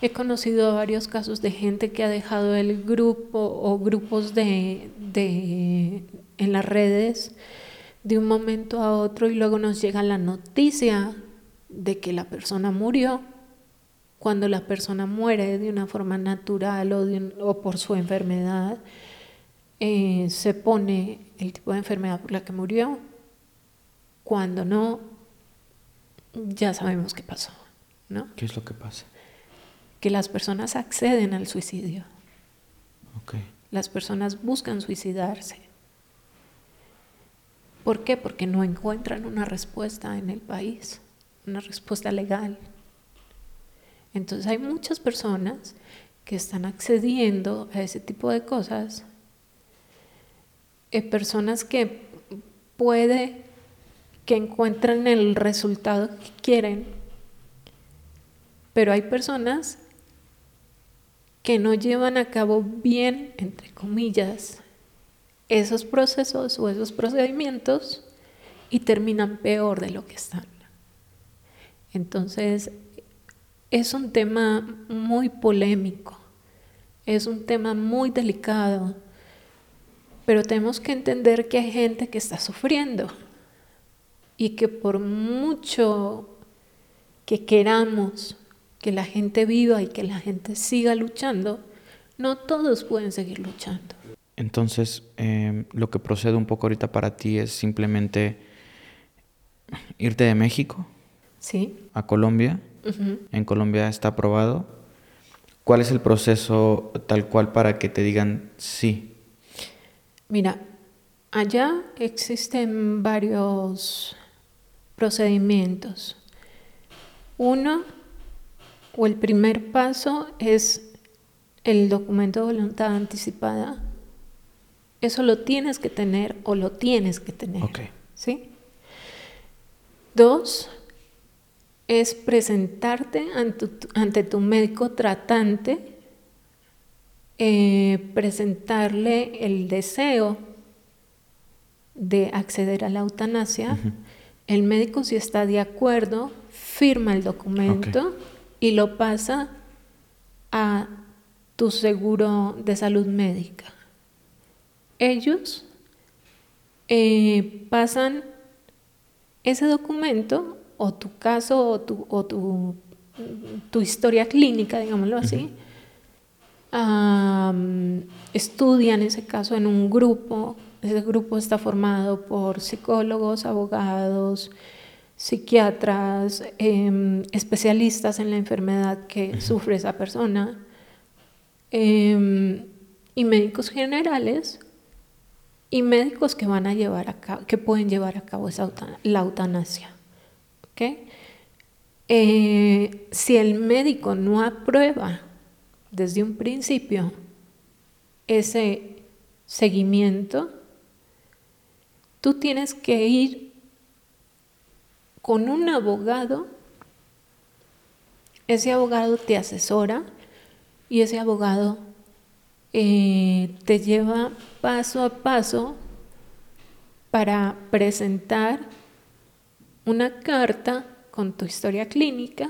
Speaker 2: He conocido varios casos de gente que ha dejado el grupo o grupos de, de, en las redes de un momento a otro y luego nos llega la noticia de que la persona murió cuando la persona muere de una forma natural o, por su enfermedad, eh, se pone el tipo de enfermedad por la que murió. Cuando no, ya sabemos qué pasó, ¿no?
Speaker 1: ¿Qué es lo que pasa?
Speaker 2: Que las personas acceden al suicidio. Las personas buscan suicidarse. ¿Por qué? Porque no encuentran una respuesta en el país, una respuesta legal. Entonces hay muchas personas que están accediendo a ese tipo de cosas, eh, personas que puede que encuentran el resultado que quieren, pero hay personas que no llevan a cabo bien, entre comillas, esos procesos o esos procedimientos y terminan peor de lo que están. Entonces, es un tema muy polémico, es un tema muy delicado, pero tenemos que entender que hay gente que está sufriendo y que por mucho que queramos que la gente viva y que la gente siga luchando, no todos pueden seguir luchando.
Speaker 1: Entonces, em, lo que procede un poco ahorita para ti es simplemente irte de México
Speaker 2: ¿Sí?
Speaker 1: a Colombia en Colombia está aprobado. ¿Cuál es el proceso tal cual para que te digan sí?
Speaker 2: Mira, allá existen varios procedimientos. Uno, o el primer paso es el documento de voluntad anticipada. Eso lo tienes que tener o lo tienes que tener. ¿Sí? Dos, es presentarte ante tu, médico tratante, eh, presentarle el deseo de acceder a la eutanasia. El médico, si está de acuerdo, firma el documento y lo pasa a tu seguro de salud médica. Ellos eh, pasan ese documento o tu caso o tu, o tu, tu historia clínica, digámoslo así, estudian ese caso en un grupo. Ese grupo está formado por psicólogos, abogados, psiquiatras, em, especialistas en la enfermedad que sufre esa persona em, y médicos generales y médicos que van a llevar a cabo, que pueden llevar a cabo esa, la eutanasia. Eh, si el médico no aprueba desde un principio ese seguimiento, tú tienes que ir con un abogado, ese abogado te asesora, y ese abogado eh, te lleva paso a paso para presentar una carta con tu historia clínica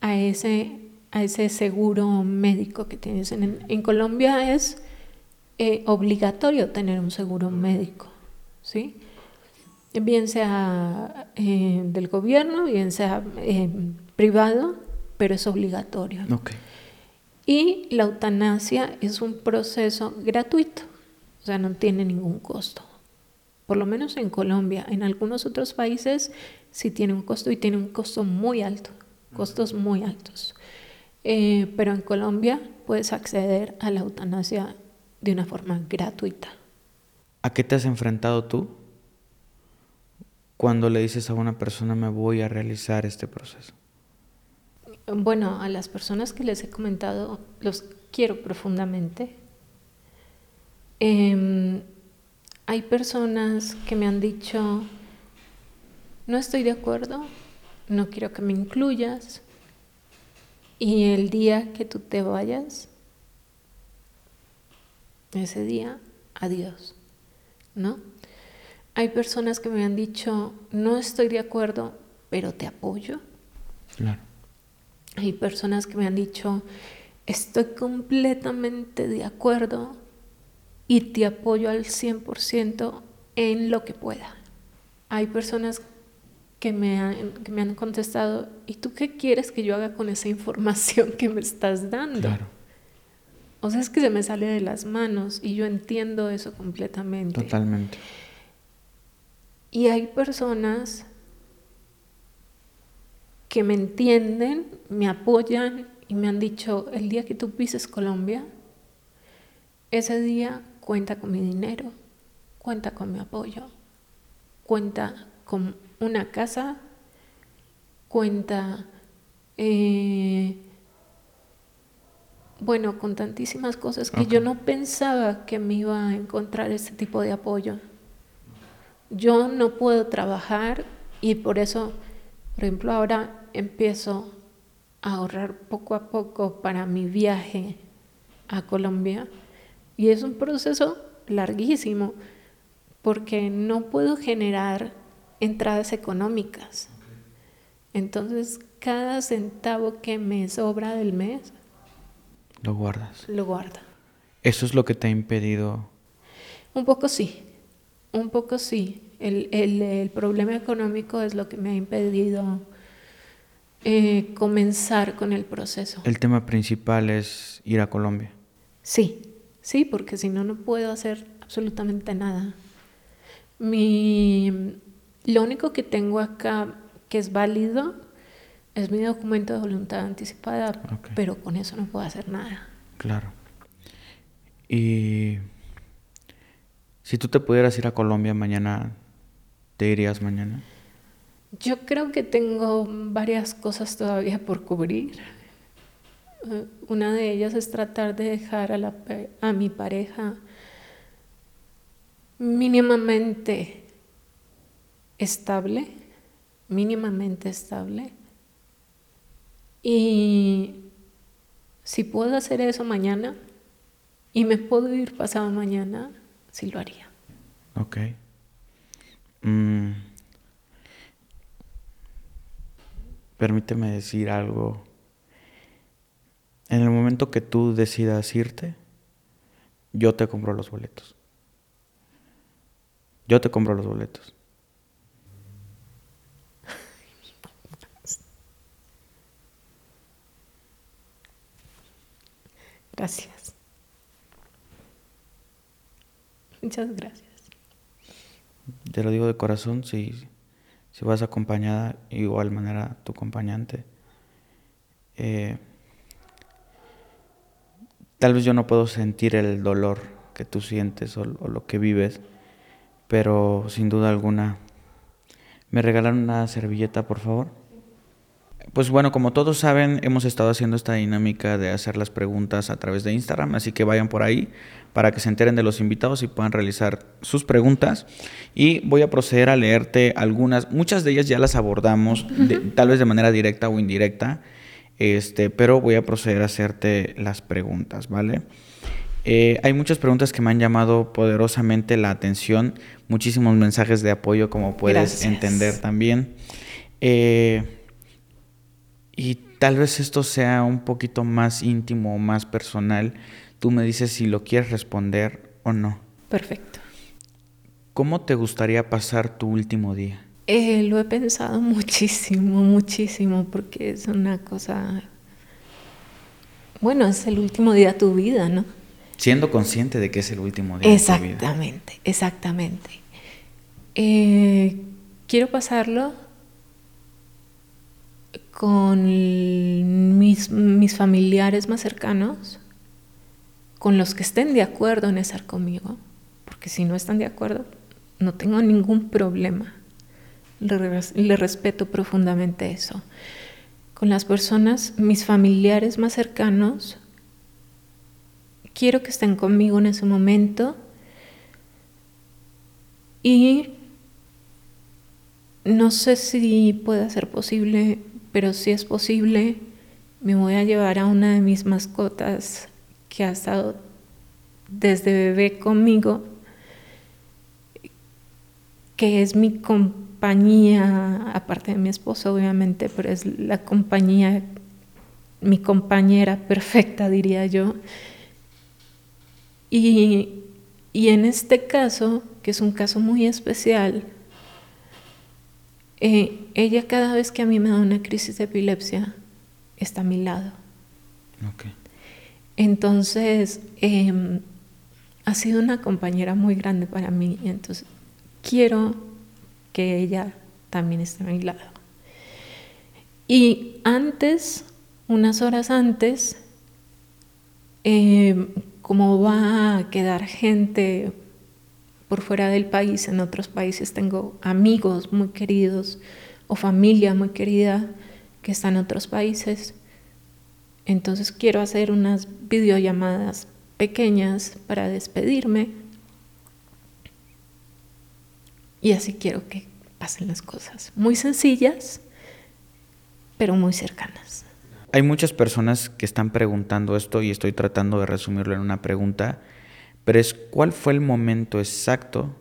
Speaker 2: a ese, a ese seguro médico que tienes. En, Colombia es eh, obligatorio tener un seguro médico, ¿sí? Bien sea eh, del gobierno, bien sea eh, privado, pero es obligatorio. Y la eutanasia es un proceso gratuito, o sea, no tiene ningún costo. Por lo menos en Colombia. En algunos otros países sí tiene un costo y tiene un costo muy alto, costos muy altos. pero en Colombia puedes acceder a la eutanasia de una forma gratuita.
Speaker 1: ¿A qué te has enfrentado tú cuando le dices a una persona me voy a realizar este proceso?
Speaker 2: Bueno, a las personas que les he comentado los quiero profundamente. Em, hay personas que me han dicho, no estoy de acuerdo, no quiero que me incluyas, y el día que tú te vayas, ese día, adiós, ¿no? Hay personas que me han dicho, no estoy de acuerdo, pero te apoyo. Claro. Hay personas que me han dicho, estoy completamente de acuerdo y te apoyo al 100% en lo que pueda. Hay personas que me, han, que me han contestado, ¿y tú qué quieres que yo haga con esa información que me estás dando? Claro. O sea, es que se me sale de las manos y yo entiendo eso completamente.
Speaker 1: Totalmente.
Speaker 2: Y hay personas que me entienden, me apoyan y me han dicho, el día que tú pises Colombia, ese día cuenta con mi dinero, cuenta con mi apoyo, cuenta con una casa, cuenta eh, bueno, con tantísimas cosas que yo no pensaba que me iba a encontrar este tipo de apoyo. Yo no puedo trabajar y por eso, por ejemplo, ahora empiezo a ahorrar poco a poco para mi viaje a Colombia y es un proceso larguísimo porque no puedo generar entradas económicas. Entonces, cada centavo que me sobra del mes
Speaker 1: lo guardas.
Speaker 2: Lo guarda.
Speaker 1: ¿Eso es lo que te ha impedido?
Speaker 2: Un poco sí, un poco sí. El, el, problema económico es lo que me ha impedido eh, comenzar con el proceso.
Speaker 1: El tema principal es ir a Colombia.
Speaker 2: Sí, sí, porque si no, no puedo hacer absolutamente nada. Mi, lo único que tengo acá que es válido es mi documento de voluntad anticipada, pero con eso no puedo hacer nada.
Speaker 1: Claro. Y si tú te pudieras ir a Colombia mañana, ¿te irías mañana?
Speaker 2: Yo creo que tengo varias cosas todavía por cubrir. Eh, una de ellas es tratar de dejar a, la, a mi pareja mínimamente estable, mínimamente estable y si puedo hacer eso mañana y me puedo ir pasado mañana, sí lo haría.
Speaker 1: Ok. Mm. Permíteme decir algo. En el momento que tú decidas irte, yo te compro los boletos. Yo te compro los boletos.
Speaker 2: Gracias. Muchas gracias.
Speaker 1: Te lo digo de corazón, si, si vas acompañada, igual manera tu acompañante. Eh, tal vez yo no puedo sentir el dolor que tú sientes o, o lo que vives, pero sin duda alguna, ¿me regalan una servilleta, por favor? Pues bueno, como todos saben, hemos estado haciendo esta dinámica de hacer las preguntas a través de Instagram, así que vayan por ahí para que se enteren de los invitados y puedan realizar sus preguntas. Y voy a proceder a leerte algunas, muchas de ellas ya las abordamos, tal vez de manera directa o indirecta. Este, pero voy a proceder a hacerte las preguntas, ¿vale? Eh, hay muchas preguntas que me han llamado poderosamente la atención, muchísimos mensajes de apoyo, como puedes entender también. Eh, y tal vez esto sea un poquito más íntimo o más personal. Tú me dices si lo quieres responder o no.
Speaker 2: Perfecto.
Speaker 1: ¿Cómo te gustaría pasar tu último día?
Speaker 2: Eh, lo he pensado muchísimo, muchísimo, porque es una cosa... Bueno, es el último día de tu vida, ¿no?
Speaker 1: Siendo consciente de que es el último día.
Speaker 2: Exactamente, de tu vida. exactamente. Eh, quiero pasarlo con mis, mis familiares más cercanos, con los que estén de acuerdo en estar conmigo, porque si no están de acuerdo, no tengo ningún problema. Le, le, respeto profundamente eso. Con las personas, mis familiares más cercanos, quiero que estén conmigo en ese momento y no sé si pueda ser posible, pero si es posible, me voy a llevar a una de mis mascotas que ha estado desde bebé conmigo, que es mi compañía, aparte de mi esposo obviamente, pero es la compañía, mi compañera perfecta, diría yo. Y, y en este caso, que es un caso muy especial, eh, ella cada vez que a mí me da una crisis de epilepsia, está a mi lado. Entonces, em, ha sido una compañera muy grande para mí. Entonces, quiero que ella también esté a mi lado. Y antes, unas horas antes, em, como va a quedar gente por fuera del país, en otros países tengo amigos muy queridos o familia muy querida que está en otros países. Entonces quiero hacer unas videollamadas pequeñas para despedirme. Y así quiero que pasen las cosas. Muy sencillas, pero muy cercanas.
Speaker 1: Hay muchas personas que están preguntando esto y estoy tratando de resumirlo en una pregunta pero es cuál fue el momento exacto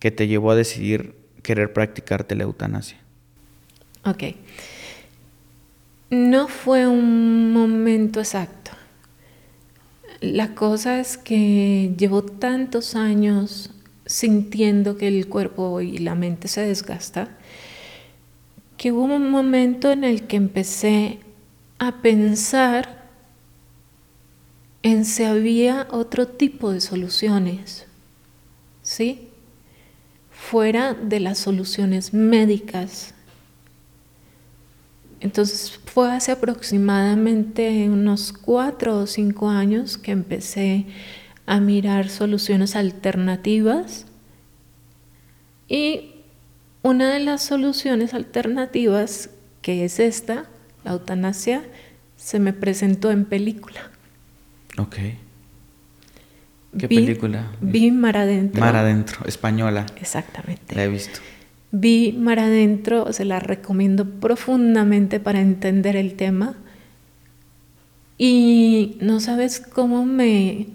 Speaker 1: que te llevó a decidir querer practicarte la eutanasia.
Speaker 2: Ok. No fue un momento exacto. La cosa es que llevo tantos años sintiendo que el cuerpo y la mente se desgasta, que hubo un momento en el que empecé a pensar en si había otro tipo de soluciones, ¿sí? Fuera de las soluciones médicas. Entonces fue hace aproximadamente unos cuatro o cinco años que empecé a mirar soluciones alternativas y una de las soluciones alternativas, que es esta, la eutanasia, se me presentó en película.
Speaker 1: Ok. ¿Qué película?
Speaker 2: Vi Mar Adentro.
Speaker 1: Mar Adentro, española.
Speaker 2: Exactamente.
Speaker 1: La he visto.
Speaker 2: Vi Mar Adentro, se la recomiendo profundamente para entender el tema. Y no sabes cómo me.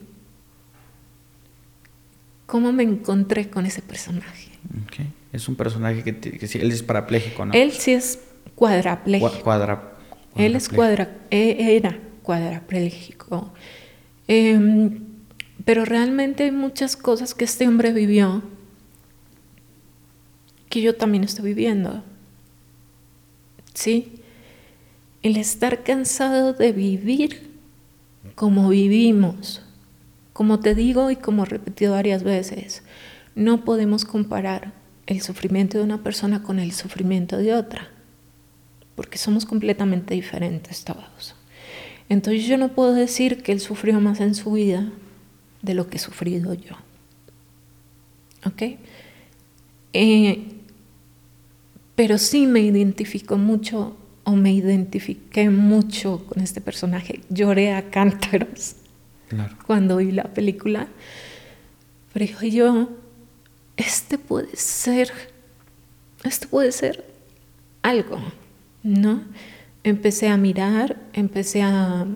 Speaker 2: cómo me encontré con ese personaje.
Speaker 1: Okay. Es un personaje que, que él es parapléjico, ¿no?
Speaker 2: Él sí es cuadrapléjico.
Speaker 1: cuadra,
Speaker 2: él es cuadra, e, era cuadrapléjico. Em, pero realmente hay muchas cosas que este hombre vivió que yo también estoy viviendo. ¿Sí? El estar cansado de vivir como vivimos. Como te digo y como he repetido varias veces, no podemos comparar el sufrimiento de una persona con el sufrimiento de otra, porque somos completamente diferentes todos. Entonces yo no puedo decir que él sufrió más en su vida de lo que he sufrido yo. ¿Ok? Eh, pero sí me identifico mucho o me identifiqué mucho con este personaje. Lloré a cántaros cuando vi la película. Pero dije yo, este puede ser, esto puede ser algo, ¿no? Empecé a mirar, empecé a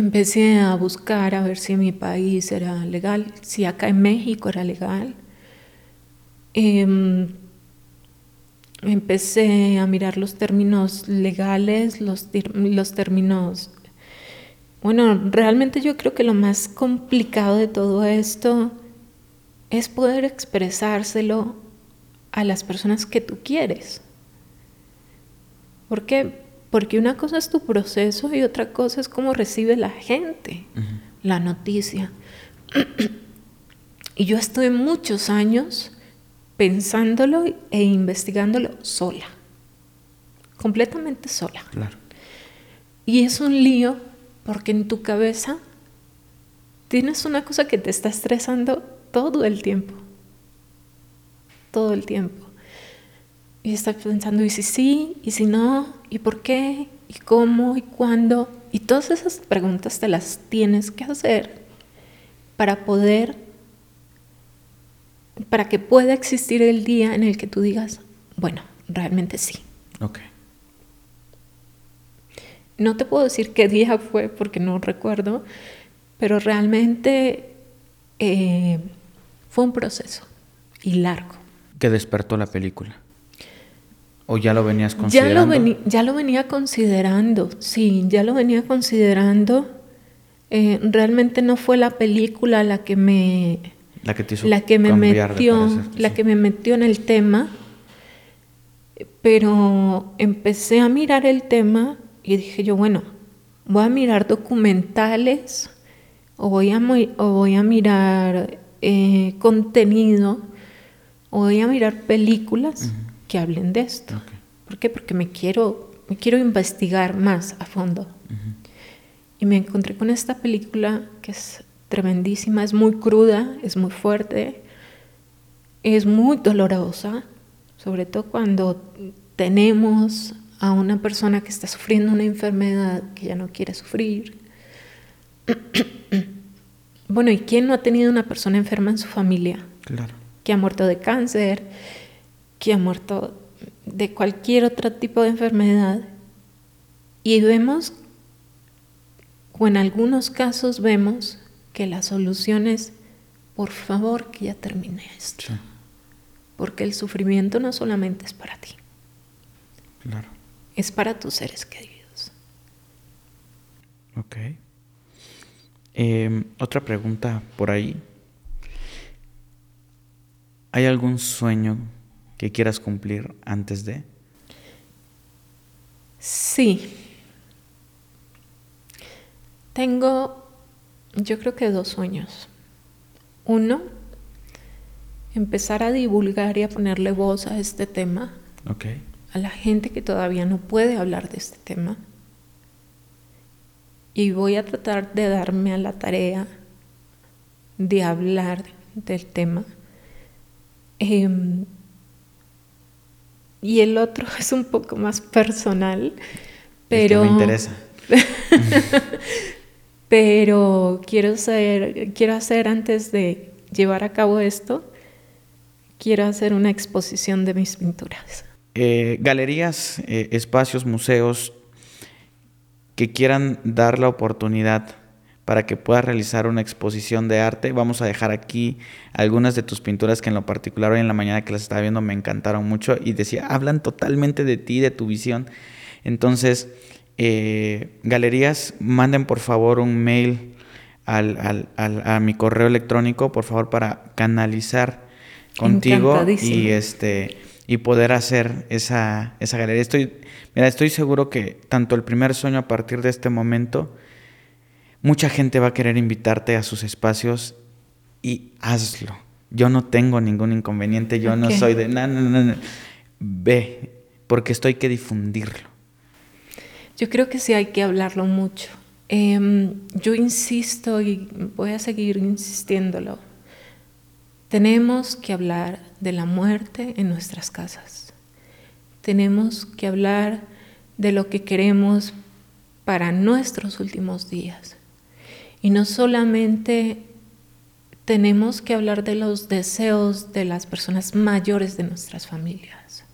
Speaker 2: empecé a buscar a ver si mi país era legal, si acá en México era legal. Em, empecé a mirar los términos legales, los, los términos... Bueno, realmente yo creo que lo más complicado de todo esto es poder expresárselo a las personas que tú quieres. ¿Por qué? Porque una cosa es tu proceso y otra cosa es cómo recibe la gente la noticia. y yo estuve muchos años pensándolo e investigándolo sola, completamente sola.
Speaker 1: Claro.
Speaker 2: Y es un lío porque en tu cabeza tienes una cosa que te está estresando todo el tiempo, todo el tiempo. Y estás pensando, ¿y si sí? ¿Y si no? ¿Y por qué? ¿Y cómo? ¿Y cuándo? Y todas esas preguntas te las tienes que hacer para poder, para que pueda existir el día en el que tú digas, bueno, realmente sí.
Speaker 1: Ok.
Speaker 2: No te puedo decir qué día fue porque no recuerdo, pero realmente eh, fue un proceso y largo.
Speaker 1: ¿Qué despertó la película? ¿O ya lo venías considerando?
Speaker 2: Ya lo, ya lo venía considerando, sí, ya lo venía considerando. Eh, realmente no fue la película la que me
Speaker 1: la que, te hizo
Speaker 2: la que me metió la que me metió en el tema pero empecé a mirar el tema y dije yo bueno voy a mirar documentales o voy a, o voy a mirar eh, contenido o voy a mirar películas que hablen de esto. ¿Por qué? Porque me quiero, me quiero investigar más a fondo. Y me encontré con esta película que es tremendísima, es muy cruda, es muy fuerte, es muy dolorosa, sobre todo cuando tenemos a una persona que está sufriendo una enfermedad que ya no quiere sufrir. bueno, ¿y quién no ha tenido una persona enferma en su familia?
Speaker 1: Claro.
Speaker 2: Que ha muerto de cáncer, que ha muerto de cualquier otro tipo de enfermedad. Y vemos, o en algunos casos vemos, que la solución es, por favor, que ya termine esto. Porque el sufrimiento no solamente es para ti.
Speaker 1: Claro.
Speaker 2: Es para tus seres queridos.
Speaker 1: Ok. Em, otra pregunta por ahí. ¿Hay algún sueño que quieras cumplir antes de?
Speaker 2: Sí. Tengo, yo creo que dos sueños. Uno, empezar a divulgar y a ponerle voz a este tema.
Speaker 1: Okay.
Speaker 2: A la gente que todavía no puede hablar de este tema. Y voy a tratar de darme a la tarea de hablar del tema. Em, y el otro es un poco más personal, pero...
Speaker 1: me interesa.
Speaker 2: pero quiero hacer, quiero hacer antes de llevar a cabo esto, quiero hacer una exposición de mis pinturas.
Speaker 1: Eh, galerías, eh, espacios, museos que quieran dar la oportunidad para que puedas realizar una exposición de arte. Vamos a dejar aquí algunas de tus pinturas que en lo particular hoy en la mañana que las estaba viendo me encantaron mucho y decía, hablan totalmente de ti, de tu visión. Entonces, eh, galerías, manden por favor un mail al, a mi correo electrónico, por favor, para canalizar contigo y este y poder hacer esa, esa galería. Estoy, mira, estoy seguro que tanto el primer sueño a partir de este momento Mucha gente va a querer invitarte a sus espacios y hazlo. Yo no tengo ningún inconveniente, yo no soy de, no, no, no, ve, porque esto hay que difundirlo.
Speaker 2: Yo creo que sí hay que hablarlo mucho. Em, yo insisto y voy a seguir insistiéndolo. Tenemos que hablar de la muerte en nuestras casas. Tenemos que hablar de lo que queremos para nuestros últimos días. Y no solamente tenemos que hablar de los deseos de las personas mayores de nuestras familias.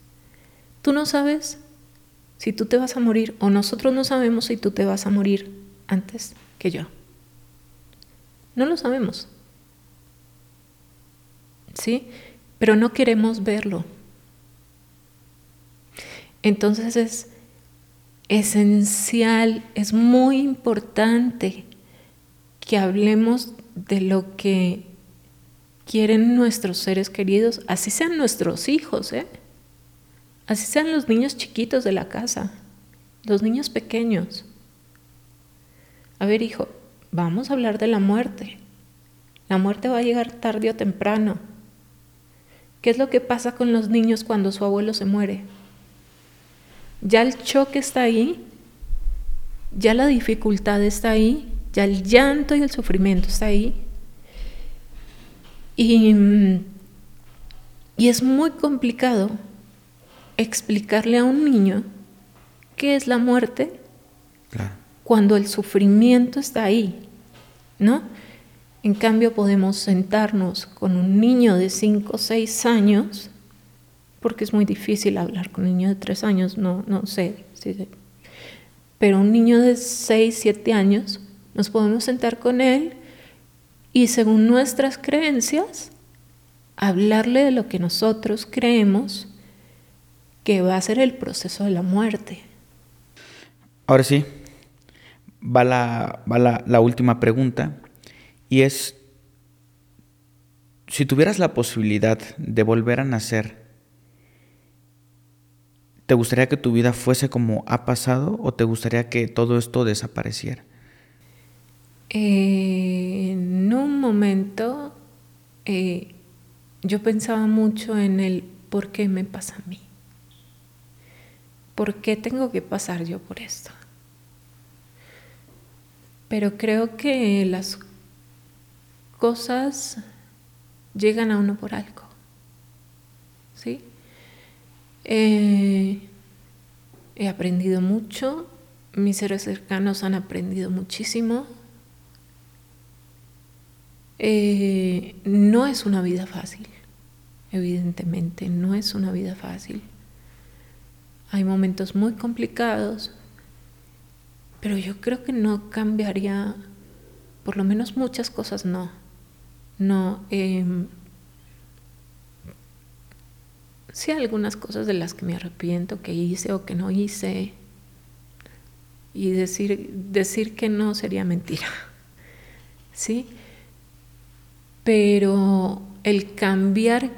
Speaker 2: Tú no sabes si tú te vas a morir o nosotros no sabemos si tú te vas a morir antes que yo. No lo sabemos. ¿Sí? Pero no queremos verlo. Entonces es esencial, es muy importante que hablemos de lo que quieren nuestros seres queridos, así sean nuestros hijos, ¿eh? así sean los niños chiquitos de la casa, los niños pequeños. A ver, hijo, vamos a hablar de la muerte. La muerte va a llegar tarde o temprano. ¿Qué es lo que pasa con los niños cuando su abuelo se muere? Ya el choque está ahí, ya la dificultad está ahí, ya el llanto y el sufrimiento está ahí. Y, y es muy complicado explicarle a un niño qué es la muerte cuando el sufrimiento está ahí, ¿no? En cambio podemos sentarnos con un niño de 5 o 6 años, porque es muy difícil hablar con un niño de 3 años, no, no sé, pero un niño de 6, 7 años nos podemos sentar con él y según nuestras creencias, hablarle de lo que nosotros creemos que va a ser el proceso de la muerte.
Speaker 1: Ahora sí, va la, va la, la última pregunta y es, si tuvieras la posibilidad de volver a nacer, ¿te gustaría que tu vida fuese como ha pasado o te gustaría que todo esto desapareciera?
Speaker 2: Eh, en un momento eh, yo pensaba mucho en el por qué me pasa a mí. ¿Por qué tengo que pasar yo por esto? Pero creo que las cosas llegan a uno por algo. ¿Sí? Eh, he aprendido mucho, mis seres cercanos han aprendido muchísimo eh, no es una vida fácil, evidentemente, no es una vida fácil. Hay momentos muy complicados, pero yo creo que no cambiaría, por lo menos muchas cosas no. No. Eh, sí, algunas cosas de las que me arrepiento que hice o que no hice. Y decir, decir que no sería mentira. ¿Sí? Pero el cambiar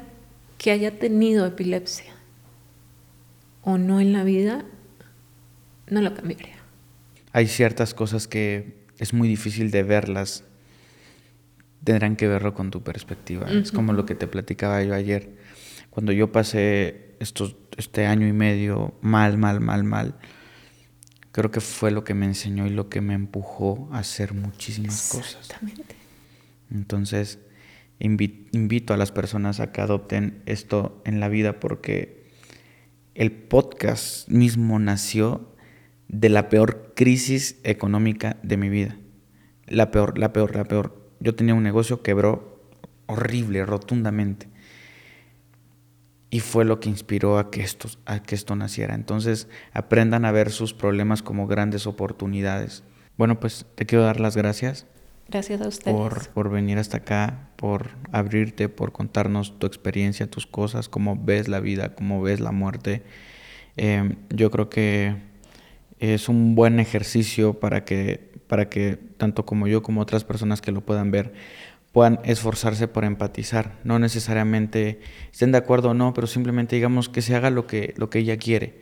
Speaker 2: que haya tenido epilepsia o no en la vida, no lo cambiaría.
Speaker 1: Hay ciertas cosas que es muy difícil de verlas, tendrán que verlo con tu perspectiva. Es como lo que te platicaba yo ayer. Cuando yo pasé estos, este año y medio mal, mal, mal, mal, creo que fue lo que me enseñó y lo que me empujó a hacer muchísimas cosas. Entonces, invito a las personas a que adopten esto en la vida porque el podcast mismo nació de la peor crisis económica de mi vida. La peor, la peor, la peor. Yo tenía un negocio, quebró horrible, rotundamente. Y fue lo que inspiró a que, esto, a que esto naciera. Entonces, aprendan a ver sus problemas como grandes oportunidades. Bueno, pues te quiero dar las gracias
Speaker 2: Gracias a ustedes.
Speaker 1: Por, por, venir hasta acá, por abrirte, por contarnos tu experiencia, tus cosas, cómo ves la vida, cómo ves la muerte. Em, yo creo que es un buen ejercicio para que, para que tanto como yo como otras personas que lo puedan ver puedan esforzarse por empatizar. No necesariamente estén de acuerdo o no, pero simplemente digamos que se haga lo que, lo que ella quiere.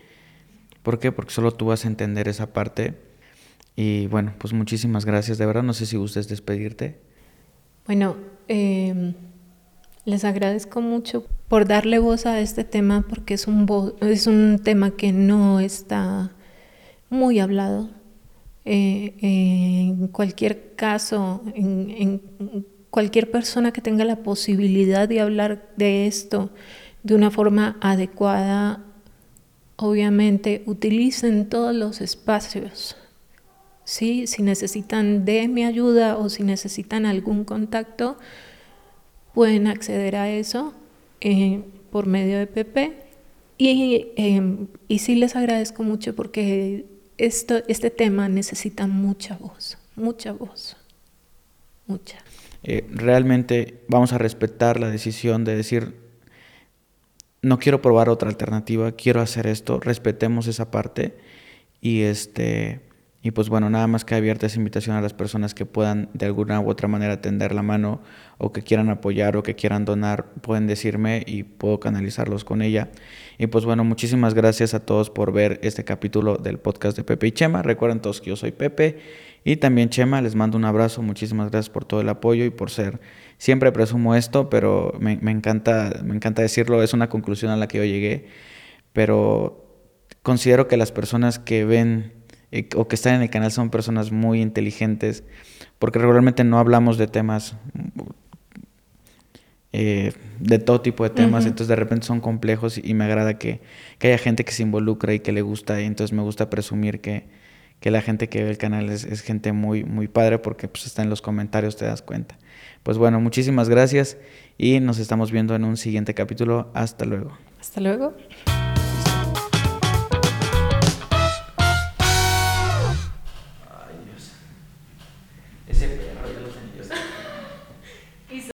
Speaker 1: ¿Por qué? Porque solo tú vas a entender esa parte y bueno, pues muchísimas gracias. De verdad, no sé si gustes despedirte.
Speaker 2: Bueno, em, les agradezco mucho por darle voz a este tema porque es un, es un tema que no está muy hablado. Eh, en cualquier caso, en, en cualquier persona que tenga la posibilidad de hablar de esto de una forma adecuada, obviamente utilicen todos los espacios ¿sí? Si necesitan de mi ayuda o si necesitan algún contacto, pueden acceder a eso eh, por medio de PP Y, em, y sí les agradezco mucho porque esto, este tema necesita mucha voz, mucha voz, mucha.
Speaker 1: Eh, realmente vamos a respetar la decisión de decir, no quiero probar otra alternativa, quiero hacer esto, respetemos esa parte y este y pues bueno, nada más que abierta esa invitación a las personas que puedan de alguna u otra manera tender la mano o que quieran apoyar o que quieran donar, pueden decirme y puedo canalizarlos con ella. Y pues bueno, muchísimas gracias a todos por ver este capítulo del podcast de Pepe y Chema. Recuerden todos que yo soy Pepe y también Chema, les mando un abrazo, muchísimas gracias por todo el apoyo y por ser, siempre presumo esto, pero me, me encanta, me encanta decirlo, es una conclusión a la que yo llegué, pero considero que las personas que ven eh, o que están en el canal son personas muy inteligentes, porque regularmente no hablamos de temas, eh, de todo tipo de temas, entonces de repente son complejos y, me agrada que, que, haya gente que se involucra y que le gusta, y entonces me gusta presumir que, que la gente que ve el canal es, es, gente muy, muy padre, porque pues está en los comentarios, te das cuenta. Pues bueno, muchísimas gracias y nos estamos viendo en un siguiente capítulo. Hasta luego.
Speaker 2: Hasta luego.